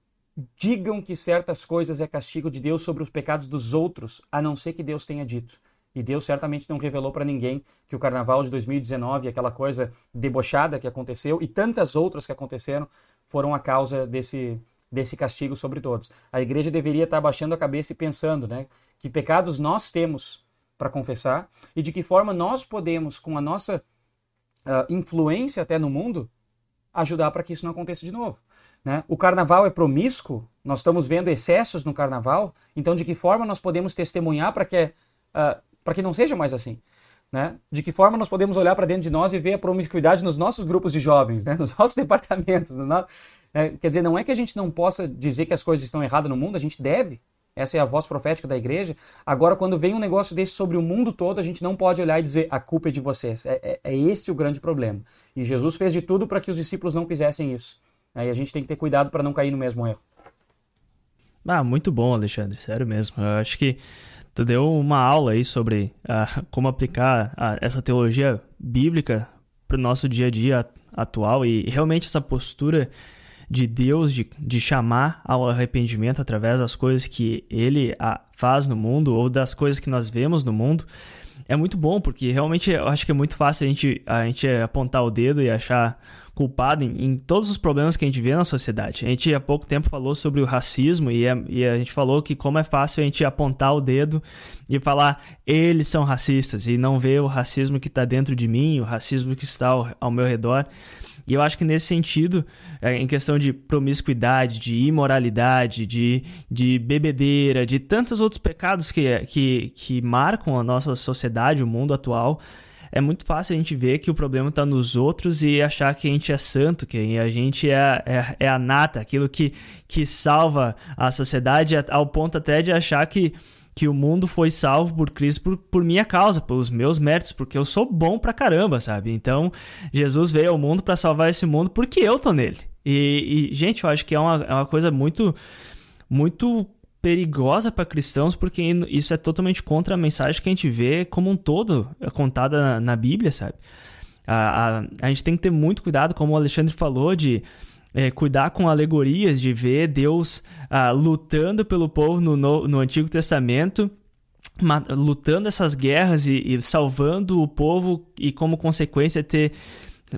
digam que certas coisas é castigo de Deus sobre os pecados dos outros, a não ser que Deus tenha dito. E Deus certamente não revelou para ninguém que o carnaval de 2019, aquela coisa debochada que aconteceu e tantas outras que aconteceram, foram a causa desse, desse castigo sobre todos. A igreja deveria estar baixando a cabeça e pensando, né, que pecados nós temos para confessar e de que forma nós podemos, com a nossa uh, influência até no mundo, ajudar para que isso não aconteça de novo. Né? O carnaval é promíscuo, nós estamos vendo excessos no carnaval, então de que forma nós podemos testemunhar para que, uh, para que não seja mais assim? Né? De que forma nós podemos olhar para dentro de nós e ver a promiscuidade nos nossos grupos de jovens, né? nos nossos departamentos? No nosso... é, quer dizer, não é que a gente não possa dizer que as coisas estão erradas no mundo, a gente deve. Essa é a voz profética da igreja. Agora, quando vem um negócio desse sobre o mundo todo, a gente não pode olhar e dizer a culpa é de vocês. É, é, é esse o grande problema. E Jesus fez de tudo para que os discípulos não fizessem isso. Aí a gente tem que ter cuidado para não cair no mesmo erro. Ah, muito bom, Alexandre, sério mesmo. Eu acho que tu deu uma aula aí sobre uh, como aplicar uh, essa teologia bíblica para o nosso dia a dia atual e realmente essa postura de Deus de, de chamar ao arrependimento através das coisas que Ele uh, faz no mundo ou das coisas que nós vemos no mundo é muito bom porque realmente eu acho que é muito fácil a gente, a gente apontar o dedo e achar culpado em, em, todos os problemas que a gente vê na sociedade. A gente há pouco tempo falou sobre o racismo e a, e a gente falou que como é fácil a gente apontar o dedo e falar eles são racistas e não ver o racismo que está dentro de mim, o racismo que está ao, ao meu redor. E eu acho que nesse sentido, é, em questão de promiscuidade, de imoralidade, de, de bebedeira, de tantos outros pecados que, que, que marcam a nossa sociedade, o mundo atual, é muito fácil a gente ver que o problema está nos outros e achar que a gente é santo, que a gente é, é, é a nata, aquilo que, que salva a sociedade, ao ponto até de achar que que o mundo foi salvo por Cristo por, por minha causa, pelos meus méritos, porque eu sou bom pra caramba, sabe? Então, Jesus veio ao mundo para salvar esse mundo porque eu tô nele. E, e, gente, eu acho que é uma, é uma coisa muito, muito perigosa para cristãos, porque isso é totalmente contra a mensagem que a gente vê como um todo é contada na, na Bíblia, sabe? A, a, a gente tem que ter muito cuidado, como o Alexandre falou, de é, cuidar com alegorias, de ver Deus ah, lutando pelo povo no, no, no Antigo Testamento lutando essas guerras e, e, salvando o povo e como consequência ter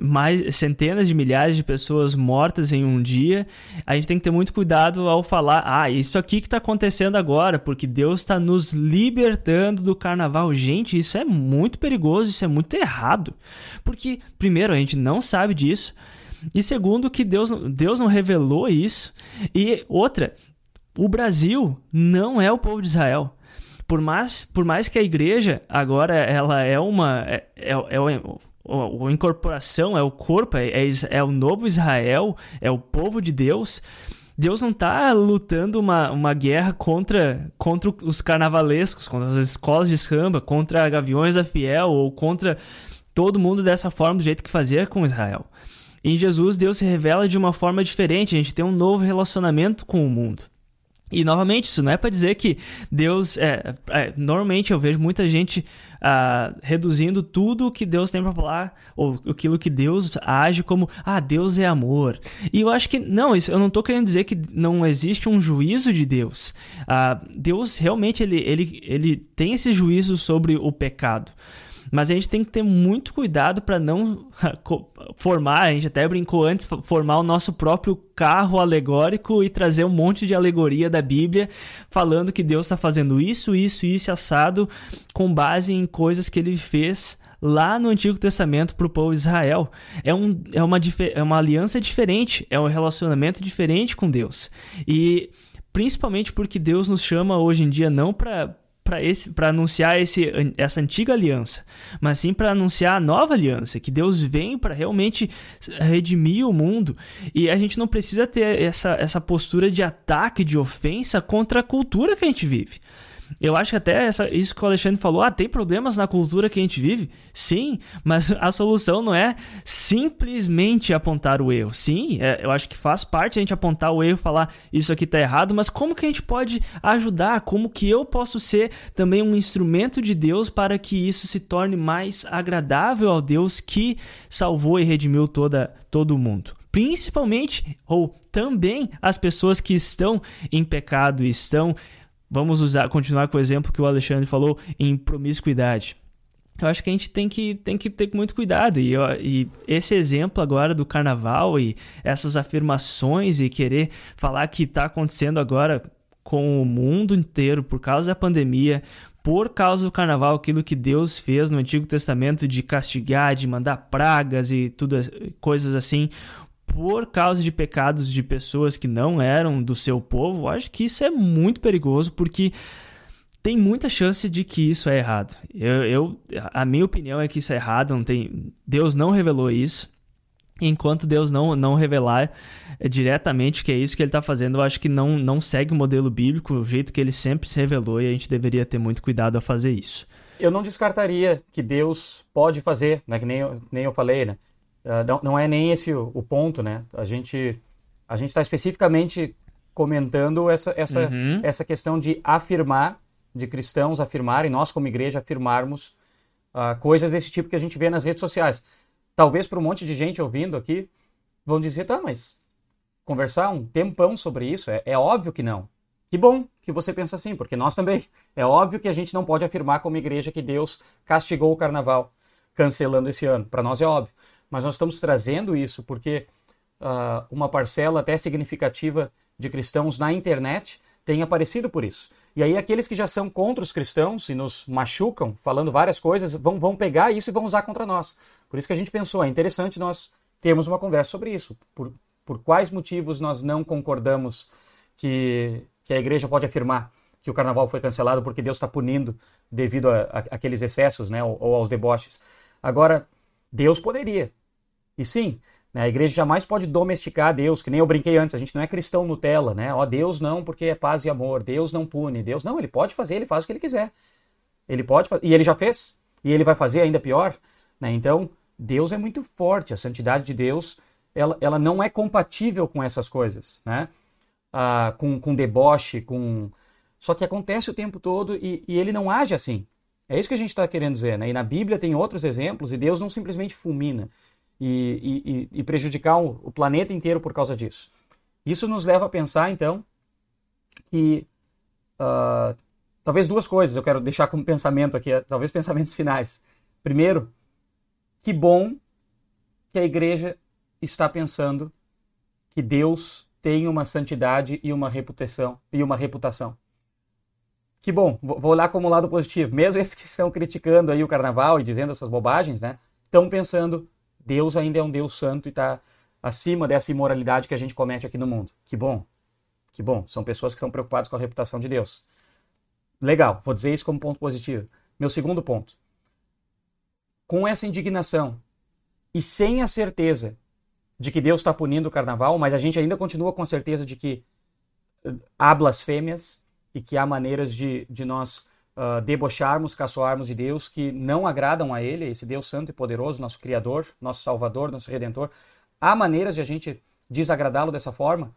mais centenas de milhares de pessoas mortas em um dia, a gente tem que ter muito cuidado ao falar, ah, isso aqui que está acontecendo agora, porque Deus está nos libertando do carnaval. Gente, isso é muito perigoso, isso é muito errado. Porque, primeiro, a gente não sabe disso, e segundo, que Deus, Deus não revelou isso, e outra, o Brasil não é o povo de Israel por mais, por mais que a igreja agora ela é uma é, é, é, a incorporação, é o corpo, é, é, é, o novo Israel, é o povo de Deus. Deus não está lutando uma, uma guerra contra, contra os carnavalescos, contra as escolas de samba, contra Gaviões da Fiel ou contra todo mundo dessa forma, do jeito que fazia com Israel. Em Jesus, Deus se revela de uma forma diferente, a gente tem um novo relacionamento com o mundo. E novamente, isso não é para dizer que Deus. É, é, normalmente eu vejo muita gente ah, reduzindo tudo o que Deus tem para falar, ou aquilo que Deus age como, ah, Deus é amor. E eu acho que, não, isso, eu não estou querendo dizer que não existe um juízo de Deus. Ah, Deus realmente ele, ele, ele tem esse juízo sobre o pecado. Mas a gente tem que ter muito cuidado para não formar, a gente até brincou antes, formar o nosso próprio carro alegórico e trazer um monte de alegoria da Bíblia falando que Deus está fazendo isso, isso, isso assado com base em coisas que ele fez lá no Antigo Testamento para o povo de Israel. É, um, é, uma, é uma aliança diferente, é um relacionamento diferente com Deus. E principalmente porque Deus nos chama hoje em dia não para para esse para anunciar esse, essa antiga aliança, mas sim para anunciar a nova aliança, que Deus vem para realmente redimir o mundo. E a gente não precisa ter essa, essa postura de ataque, de ofensa contra a cultura que a gente vive. Eu acho que até essa, isso que o Alexandre falou, ah, tem problemas na cultura que a gente vive? Sim, mas a solução não é simplesmente apontar o erro. Sim, é, eu acho que faz parte a gente apontar o erro, falar isso aqui está errado, mas como que a gente pode ajudar? Como que eu posso ser também um instrumento de Deus para que isso se torne mais agradável ao Deus que salvou e redimiu toda, todo mundo? Principalmente, ou também as pessoas que estão em pecado e estão Vamos usar, continuar com o exemplo que o Alexandre falou em promiscuidade. Eu acho que a gente tem que, tem que ter muito cuidado. E, e esse exemplo agora do carnaval e essas afirmações e querer falar que está acontecendo agora com o mundo inteiro por causa da pandemia, por causa do carnaval, aquilo que Deus fez no Antigo Testamento de castigar, de mandar pragas e tudo coisas assim por causa de pecados de pessoas que não eram do seu povo, acho que isso é muito perigoso porque tem muita chance de que isso é errado. Eu, eu, a minha opinião é que isso é errado, não tem, Deus não revelou isso. Enquanto Deus não, não revelar é, diretamente que é isso que ele está fazendo, eu acho que não, não segue o modelo bíblico, o jeito que ele sempre se revelou, e a gente deveria ter muito cuidado a fazer isso. Eu não descartaria que Deus pode fazer, né, que nem eu, nem eu falei, né? Uh, não, não é nem esse o, o, ponto, né? A gente a gente está especificamente comentando essa essa uhum. essa questão de afirmar, de cristãos afirmarem, nós como igreja afirmarmos uh, coisas desse tipo que a gente vê nas redes sociais. Talvez para um monte de gente ouvindo aqui vão dizer, tá, mas conversar um tempão sobre isso é, é óbvio que não. Que bom que você pensa assim, porque nós também. É óbvio que a gente não pode afirmar como igreja que Deus castigou o carnaval cancelando esse ano. Para nós é óbvio mas nós estamos trazendo isso porque uh, uma parcela até significativa de cristãos na internet tem aparecido por isso. E aí aqueles que já são contra os cristãos e nos machucam, falando várias coisas, vão, vão pegar isso e vão usar contra nós. Por isso que a gente pensou, é interessante nós termos uma conversa sobre isso. Por, por quais motivos nós não concordamos que, que a igreja pode afirmar que o carnaval foi cancelado porque Deus está punindo devido a, a, aqueles excessos né, ou, ou aos deboches. Agora, Deus poderia, e sim, né, a igreja jamais pode domesticar Deus, que nem eu brinquei antes, a gente não é cristão Nutella, né? Ó, Deus não, porque é paz e amor, Deus não pune, Deus não, ele pode fazer, ele faz o que ele quiser. Ele pode fazer, e ele já fez, e ele vai fazer ainda pior, né? Então, Deus é muito forte, a santidade de Deus, ela, ela não é compatível com essas coisas, né? Ah, com, com deboche, com... Só que acontece o tempo todo e, e ele não age assim. É isso que a gente está querendo dizer, né? E na Bíblia tem outros exemplos e Deus não simplesmente fulmina e, e, e prejudicar o, o planeta inteiro por causa disso. Isso nos leva a pensar, então, que uh, talvez duas coisas eu quero deixar como pensamento aqui, talvez pensamentos finais. Primeiro, que bom que a igreja está pensando que Deus tem uma santidade e uma reputação e uma reputação. Que bom, vou olhar como lado positivo. Mesmo esses que estão criticando aí o carnaval e dizendo essas bobagens, né, estão pensando Deus ainda é um Deus santo e está acima dessa imoralidade que a gente comete aqui no mundo. Que bom. Que bom. São pessoas que estão preocupadas com a reputação de Deus. Legal, vou dizer isso como ponto positivo. Meu segundo ponto. Com essa indignação e sem a certeza de que Deus está punindo o carnaval, mas a gente ainda continua com a certeza de que eh, há blasfêmias e que há maneiras de, de nós uh, debocharmos, caçoarmos de Deus que não agradam a Ele, esse Deus santo e poderoso, nosso Criador, nosso Salvador, nosso Redentor. Há maneiras de a gente desagradá-lo dessa forma?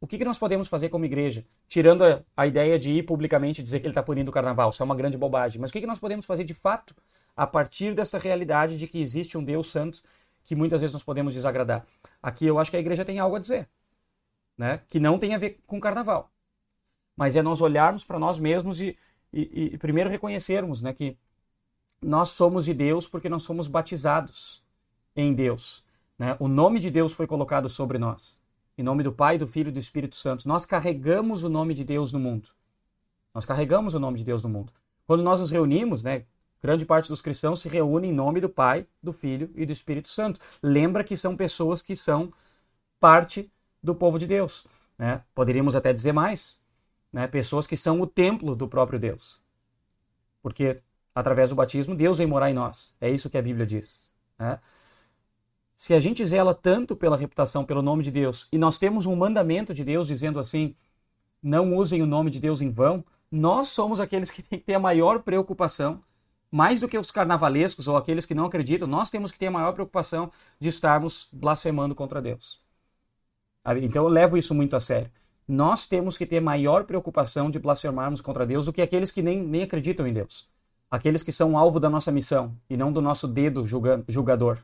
O que, que nós podemos fazer como igreja? Tirando a, a ideia de ir publicamente dizer que ele está punindo o carnaval, isso é uma grande bobagem. Mas o que, que nós podemos fazer de fato a partir dessa realidade de que existe um Deus santo que muitas vezes nós podemos desagradar? Aqui eu acho que a igreja tem algo a dizer, né? que não tem a ver com carnaval. Mas é nós olharmos para nós mesmos e, e, e primeiro reconhecermos né, que nós somos de Deus porque nós somos batizados em Deus. Né? O nome de Deus foi colocado sobre nós. Em nome do Pai, do Filho e do Espírito Santo. Nós carregamos o nome de Deus no mundo. Nós carregamos o nome de Deus no mundo. Quando nós nos reunimos, né, grande parte dos cristãos se reúne em nome do Pai, do Filho e do Espírito Santo. Lembra que são pessoas que são parte do povo de Deus. Né? Poderíamos até dizer mais, né? pessoas que são o templo do próprio Deus. Porque através do batismo, Deus vem morar em nós. É isso que a Bíblia diz. Né? Se a gente zela tanto pela reputação, pelo nome de Deus, e nós temos um mandamento de Deus dizendo assim: não usem o nome de Deus em vão, nós somos aqueles que têm que ter a maior preocupação, mais do que os carnavalescos ou aqueles que não acreditam, nós temos que ter a maior preocupação de estarmos blasfemando contra Deus. Então eu levo isso muito a sério. Nós temos que ter maior preocupação de blasfemarmos contra Deus do que aqueles que nem, nem acreditam em Deus aqueles que são alvo da nossa missão e não do nosso dedo julgador.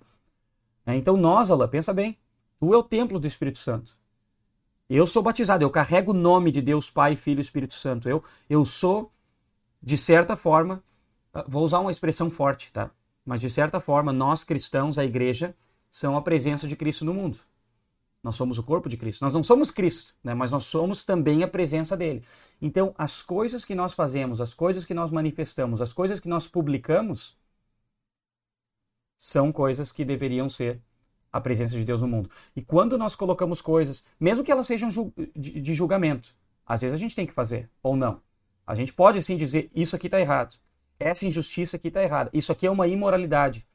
É, então nós, Alain, pensa bem, tu é o templo do Espírito Santo. Eu sou batizado, eu carrego o nome de Deus Pai, Filho e Espírito Santo. Eu, eu sou, de certa forma, ah, vou usar uma expressão forte, tá? Mas de certa forma, nós cristãos, a igreja, são a presença de Cristo no mundo. Nós somos o corpo de Cristo. Nós não somos Cristo, né? mas nós somos também a presença dele. Então, as coisas que nós fazemos, as coisas que nós manifestamos, as coisas que nós publicamos, são coisas que deveriam ser a presença de Deus no mundo. E quando nós colocamos coisas, mesmo que elas sejam de julgamento, às vezes a gente tem que fazer, ou não. A gente pode sim dizer: isso aqui está errado, essa injustiça aqui está errada, isso aqui é uma imoralidade.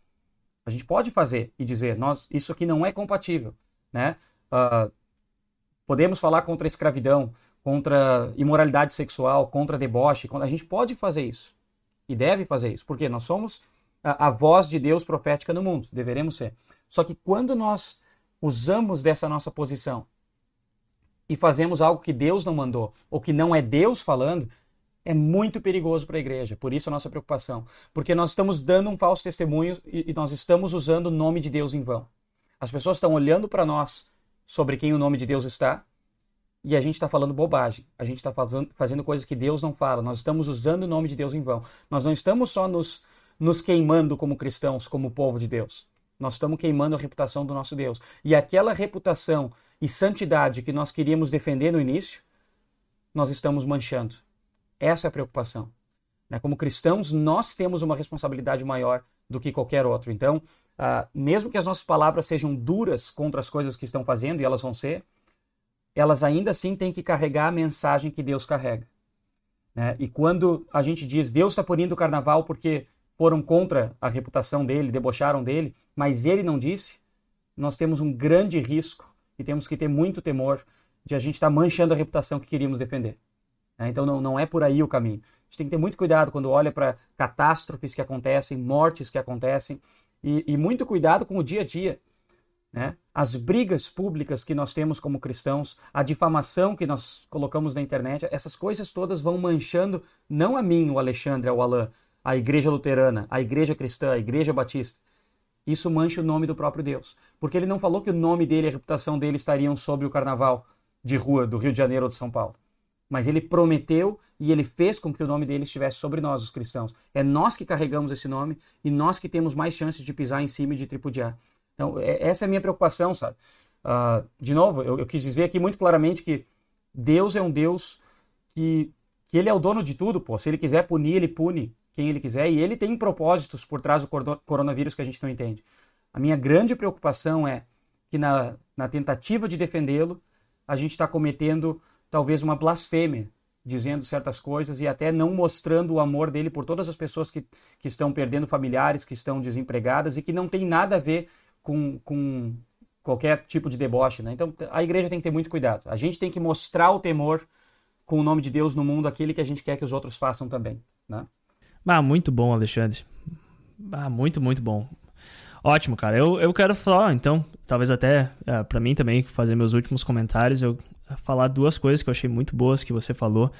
A gente pode fazer e dizer: nós, isso aqui não é compatível. Né? Uh, podemos falar contra a escravidão, contra imoralidade sexual, contra deboche. A gente pode fazer isso e deve fazer isso, porque nós somos a, a voz de Deus profética no mundo, deveremos ser. Só que quando nós usamos dessa nossa posição e fazemos algo que Deus não mandou, ou que não é Deus falando, é muito perigoso para a igreja. Por isso a nossa preocupação. Porque nós estamos dando um falso testemunho e, e nós estamos usando o nome de Deus em vão. As pessoas estão olhando para nós sobre quem o nome de Deus está e a gente está falando bobagem. A gente está fazendo, fazendo coisas que Deus não fala. Nós estamos usando o nome de Deus em vão. Nós não estamos só nos, nos queimando como cristãos, como povo de Deus. Nós estamos queimando a reputação do nosso Deus. E aquela reputação e santidade que nós queríamos defender no início, nós estamos manchando. Essa é a preocupação. Né? Como cristãos, nós temos uma responsabilidade maior do que qualquer outro. Então, uh, mesmo que as nossas palavras sejam duras contra as coisas que estão fazendo, e elas vão ser, elas ainda assim têm que carregar a mensagem que Deus carrega. Né? E quando a gente diz Deus está punindo o carnaval porque foram contra a reputação dele, debocharam dele, mas ele não disse, nós temos um grande risco e temos que ter muito temor de a gente estar tá manchando a reputação que queríamos defender. Né? Então não, não é por aí o caminho. A gente tem que ter muito cuidado quando olha para catástrofes que acontecem, mortes que acontecem, e, e, muito cuidado com o dia a dia. Né? As brigas públicas que nós temos como cristãos, a difamação que nós colocamos na internet, essas coisas todas vão manchando não a mim, o Alexandre, o Alain, a igreja luterana, a igreja cristã, a igreja batista. Isso mancha o nome do próprio Deus. Porque ele não falou que o nome dele e a reputação dele estariam sobre o carnaval de rua do Rio de Janeiro ou de São Paulo. Mas ele prometeu e ele fez com que o nome dele estivesse sobre nós, os cristãos. É nós que carregamos esse nome e nós que temos mais chances de pisar em cima e de tripudiar. Então, é, essa é a minha preocupação, sabe? Uh, de novo, eu, eu, quis dizer aqui muito claramente que Deus é um Deus que, que ele é o dono de tudo, pô. Se ele quiser punir, ele pune quem ele quiser e ele tem propósitos por trás do coronavírus que a gente não entende. A minha grande preocupação é que na, na tentativa de defendê-lo, a gente está cometendo talvez uma blasfêmia, dizendo certas coisas e até não mostrando o amor dele por todas as pessoas que, que estão perdendo familiares, que estão desempregadas e que não tem nada a ver com, com qualquer tipo de deboche. Né? Então a igreja tem que ter muito cuidado. A gente tem que mostrar o temor com o nome de Deus no mundo, aquele que a gente quer que os outros façam também. Né? Ah, muito bom, Alexandre. Ah, muito, muito bom. Ótimo, cara. Eu, eu quero falar, então, talvez até é, para mim também fazer meus últimos comentários. Eu falar duas coisas que eu achei muito boas que você falou.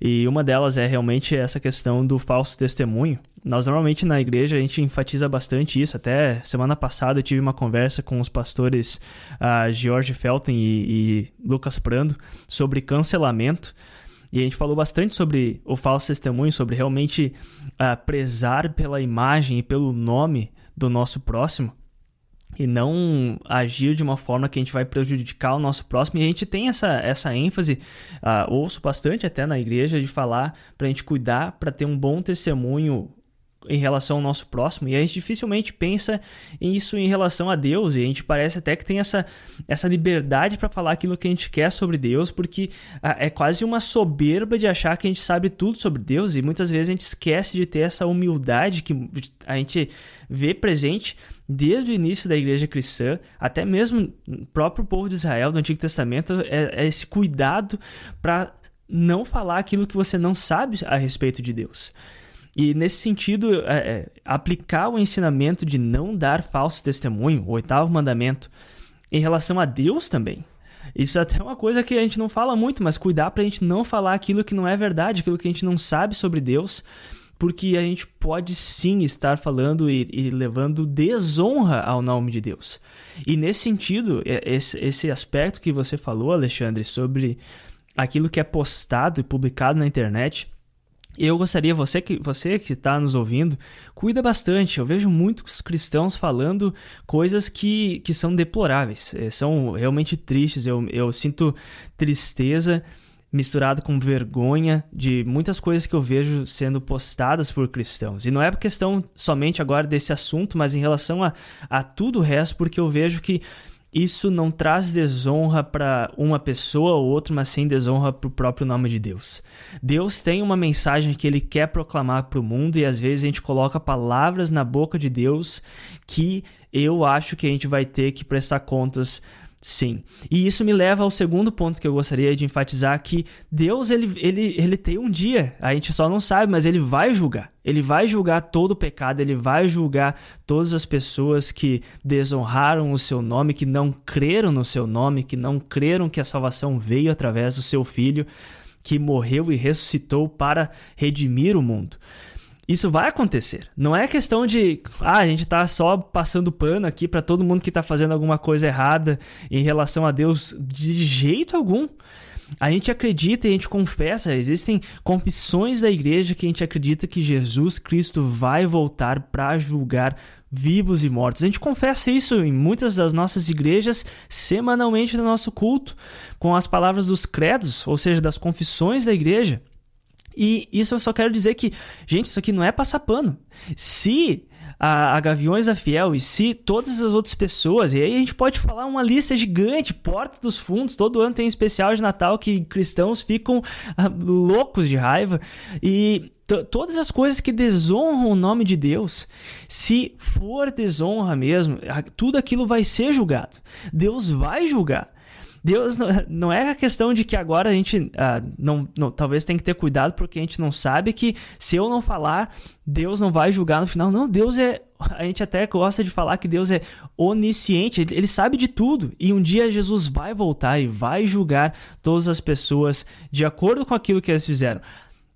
E uma delas é realmente essa questão do falso testemunho. Nós normalmente na igreja a gente enfatiza bastante isso. Até semana passada eu tive uma conversa com os pastores uh, George Felton e, e Lucas Prando sobre cancelamento. E a gente falou bastante sobre o falso testemunho, sobre realmente uh, prezar pela imagem e pelo nome do nosso próximo e não agir de uma forma que a gente vai prejudicar o nosso próximo. E a gente tem essa, essa ênfase, uh, ouço bastante até na igreja, de falar para a gente cuidar, para ter um bom testemunho em relação ao nosso próximo. E a gente dificilmente pensa isso em relação a Deus. E a gente parece até que tem essa, essa liberdade para falar aquilo que a gente quer sobre Deus, porque uh, é quase uma soberba de achar que a gente sabe tudo sobre Deus. E muitas vezes a gente esquece de ter essa humildade que a gente vê presente desde o início da igreja cristã, até mesmo o próprio povo de Israel do Antigo Testamento, é, é esse cuidado para não falar aquilo que você não sabe a respeito de Deus. E nesse sentido, é, é, aplicar o ensinamento de não dar falso testemunho, o oitavo mandamento, em relação a Deus também. Isso é até uma coisa que a gente não fala muito, mas cuidar para a gente não falar aquilo que não é verdade, aquilo que a gente não sabe sobre Deus, porque a gente pode sim estar falando e, e, levando desonra ao nome de Deus. E nesse sentido, esse, esse aspecto que você falou, Alexandre, sobre aquilo que é postado e publicado na internet, eu gostaria, você que você que está nos ouvindo, cuida bastante. Eu vejo muitos cristãos falando coisas que, que são deploráveis, eh, são realmente tristes. Eu, eu sinto tristeza misturado com vergonha de muitas coisas que eu vejo sendo postadas por cristãos. E não é questão somente agora desse assunto, mas em relação a, a tudo o resto, porque eu vejo que isso não traz desonra para uma pessoa ou outra, mas sim desonra para o próprio nome de Deus. Deus tem uma mensagem que ele quer proclamar para o mundo e às vezes a gente coloca palavras na boca de Deus que eu acho que a gente vai ter que prestar contas Sim. E isso me leva ao segundo ponto que eu gostaria de enfatizar que Deus ele, ele, ele tem um dia, a gente só não sabe, mas ele vai julgar. Ele vai julgar todo o pecado, ele vai julgar todas as pessoas que desonraram o seu nome, que não creram no seu nome, que não creram que a salvação veio através do seu filho, que morreu e ressuscitou para redimir o mundo. Isso vai acontecer. Não é questão de, ah, a gente tá só passando pano aqui para todo mundo que tá fazendo alguma coisa errada em relação a Deus de jeito algum. A gente acredita e a gente confessa, existem confissões da igreja que a gente acredita que Jesus Cristo vai voltar para julgar vivos e mortos. A gente confessa isso em muitas das nossas igrejas semanalmente no nosso culto, com as palavras dos credos, ou seja, das confissões da igreja. E isso eu só quero dizer que, gente, isso aqui não é passar pano. Se a, a Gaviões da Fiel e se todas as outras pessoas, e aí a gente pode falar uma lista gigante, Porta dos Fundos, todo ano tem especial de Natal que cristãos ficam ah, loucos de raiva, e todas as coisas que desonram o nome de Deus, se for desonra mesmo, tudo aquilo vai ser julgado. Deus vai julgar. Deus não, é a questão de que agora a gente ah, não, não, talvez tem que ter cuidado porque a gente não sabe que se eu não falar, Deus não vai julgar no final. Não, Deus é. A gente até gosta de falar que Deus é onisciente, ele, ele sabe de tudo. E um dia Jesus vai voltar e vai julgar todas as pessoas de acordo com aquilo que eles fizeram.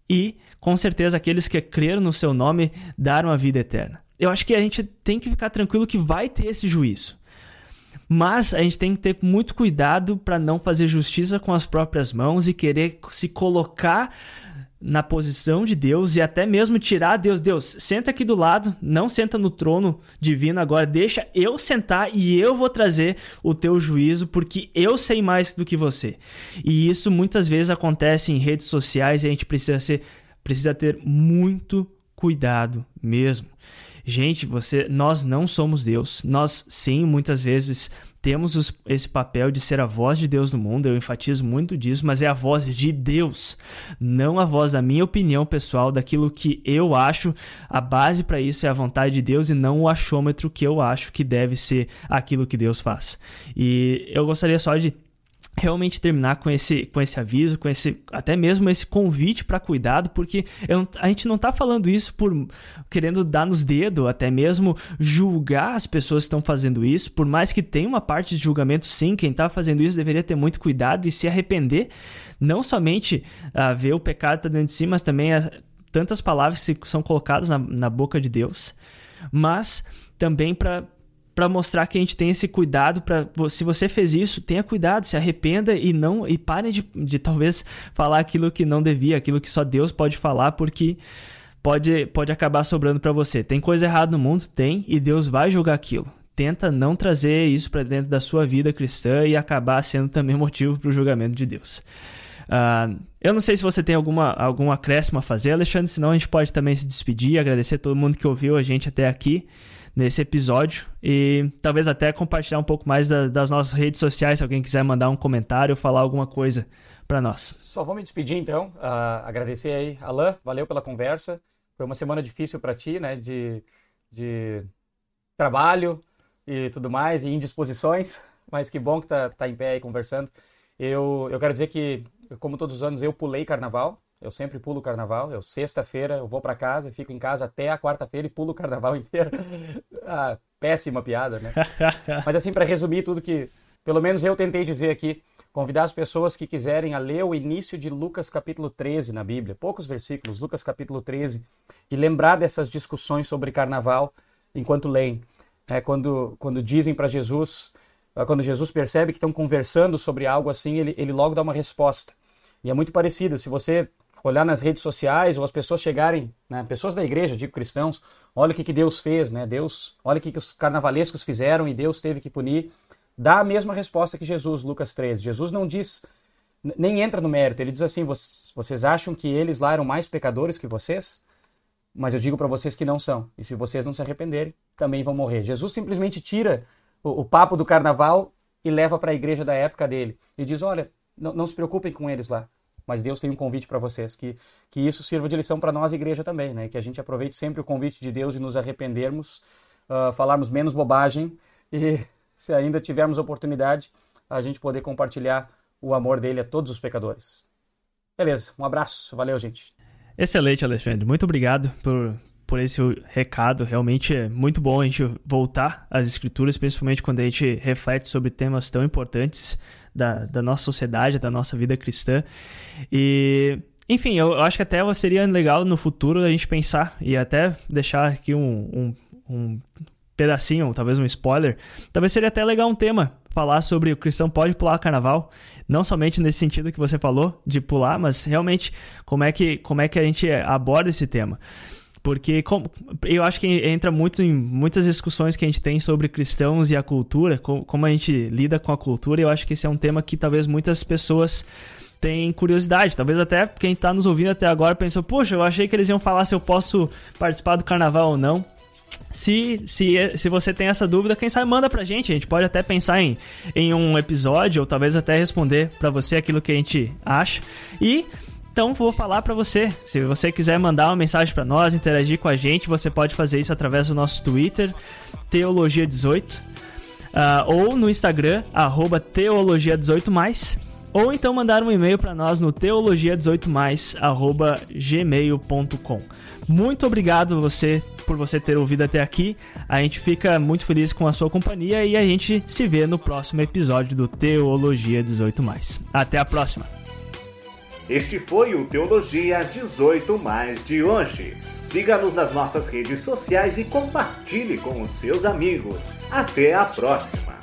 E, com certeza, aqueles que creram no seu nome darão a vida eterna. Eu acho que a gente tem que ficar tranquilo que vai ter esse juízo. Mas a gente tem que ter muito cuidado para não fazer justiça com as próprias mãos e querer se colocar na posição de Deus e até mesmo tirar Deus, Deus, senta aqui do lado, não senta no trono divino agora, deixa eu sentar e eu vou trazer o teu juízo porque eu sei mais do que você. E isso muitas vezes acontece em redes sociais e a gente precisa ser precisa ter muito cuidado mesmo. Gente, você, nós não somos Deus. Nós, sim, muitas vezes temos os, esse papel de ser a voz de Deus no mundo, eu enfatizo muito disso, mas é a voz de Deus, não a voz da minha opinião pessoal, daquilo que eu acho. A base para isso é a vontade de Deus e não o achômetro que eu acho que deve ser aquilo que Deus faz. E eu gostaria só de realmente terminar com esse, com esse aviso, com esse até mesmo esse convite para cuidado, porque eu, a gente não está falando isso por querendo dar nos dedos, até mesmo julgar as pessoas que estão fazendo isso, por mais que tenha uma parte de julgamento, sim, quem está fazendo isso deveria ter muito cuidado e se arrepender, não somente a ver o pecado tá dentro de si, mas também tantas palavras que são colocadas na, na boca de Deus, mas também para para mostrar que a gente tem esse cuidado para se você fez isso, tenha cuidado, se arrependa e não e pare de, de talvez falar aquilo que não devia, aquilo que só Deus pode falar, porque pode pode acabar sobrando para você. Tem coisa errada no mundo, tem, e Deus vai julgar aquilo. Tenta não trazer isso para dentro da sua vida cristã e acabar sendo também motivo para o julgamento de Deus. Uh, eu não sei se você tem alguma, algum acréscimo a fazer, Alexandre, senão a gente pode também se despedir, agradecer a todo mundo que ouviu a gente até aqui nesse episódio e talvez até compartilhar um pouco mais da, das nossas redes sociais, se alguém quiser mandar um comentário ou falar alguma coisa para nós. Só vou me despedir então, uh, agradecer aí, Alan, valeu pela conversa. Foi uma semana difícil para ti, né, de, de trabalho e tudo mais, e indisposições, mas que bom que tá, tá em pé aí conversando. Eu, eu quero dizer que, como todos os anos, eu pulei carnaval, eu sempre pulo o carnaval. Eu sexta-feira eu vou para casa e fico em casa até a quarta-feira e pulo o carnaval inteiro. ah, péssima piada, né? Mas assim para resumir tudo que pelo menos eu tentei dizer aqui, convidar as pessoas que quiserem a ler o início de Lucas capítulo 13 na Bíblia, poucos versículos, Lucas capítulo 13, e lembrar dessas discussões sobre carnaval enquanto leem. É, quando, quando dizem para Jesus, quando Jesus percebe que estão conversando sobre algo assim, ele, ele logo dá uma resposta. E é muito parecido. Se você olhar nas redes sociais ou as pessoas chegarem, né, pessoas da igreja, digo cristãos, olha o que, que Deus fez, né? Deus, olha o que, que os carnavalescos fizeram e Deus teve que punir. Dá a mesma resposta que Jesus, Lucas 13. Jesus não diz, nem entra no mérito, ele diz assim: vocês acham que eles lá eram mais pecadores que vocês? Mas eu digo para vocês que não são. E se vocês não se arrependerem, também vão morrer. Jesus simplesmente tira o, o papo do carnaval e leva para a igreja da época dele. E diz: olha, não, não se preocupem com eles lá. Mas Deus tem um convite para vocês, que, que isso sirva de lição para nós, igreja também, né? Que a gente aproveite sempre o convite de Deus de nos arrependermos, uh, falarmos menos bobagem e, se ainda tivermos oportunidade, a gente poder compartilhar o amor dele a todos os pecadores. Beleza, um abraço, valeu, gente. Excelente, Alexandre. Muito obrigado por, por esse recado. Realmente é muito bom a gente voltar às escrituras, principalmente quando a gente reflete sobre temas tão importantes da, da nossa sociedade, da nossa vida cristã. E enfim, eu, acho que até seria legal no futuro a gente pensar e até deixar aqui um, um, um, pedacinho, talvez um spoiler. Talvez seria até legal um tema falar sobre o cristão pode pular carnaval, não somente nesse sentido que você falou de pular, mas realmente como é que como é que a gente aborda esse tema. Porque como, eu acho que entra muito em muitas discussões que a gente tem sobre cristãos e a cultura, como, como a gente lida com a cultura, eu acho que esse é um tema que talvez muitas pessoas têm curiosidade. Talvez até quem está nos ouvindo até agora pensou, poxa, eu achei que eles iam falar se eu posso participar do carnaval ou não. Se, se, se você tem essa dúvida, quem sabe manda pra gente. A gente pode até pensar em, em um episódio, ou talvez até responder para você aquilo que a gente acha. E então vou falar para você. Se você quiser mandar uma mensagem para nós, interagir com a gente, você pode fazer isso através do nosso Twitter, Teologia18, uh, ah, ou no Instagram, Teologia18+, ou então mandar um e-mail para nós no teologia18mais@gmail.com. Muito obrigado você por você ter ouvido até aqui. A gente fica muito feliz com a sua companhia e a gente se vê no próximo episódio do Teologia 18+. Até a próxima. Este foi o Teologia 18 Mais de hoje. Siga-nos nas nossas redes sociais e compartilhe com os seus amigos. Até a próxima!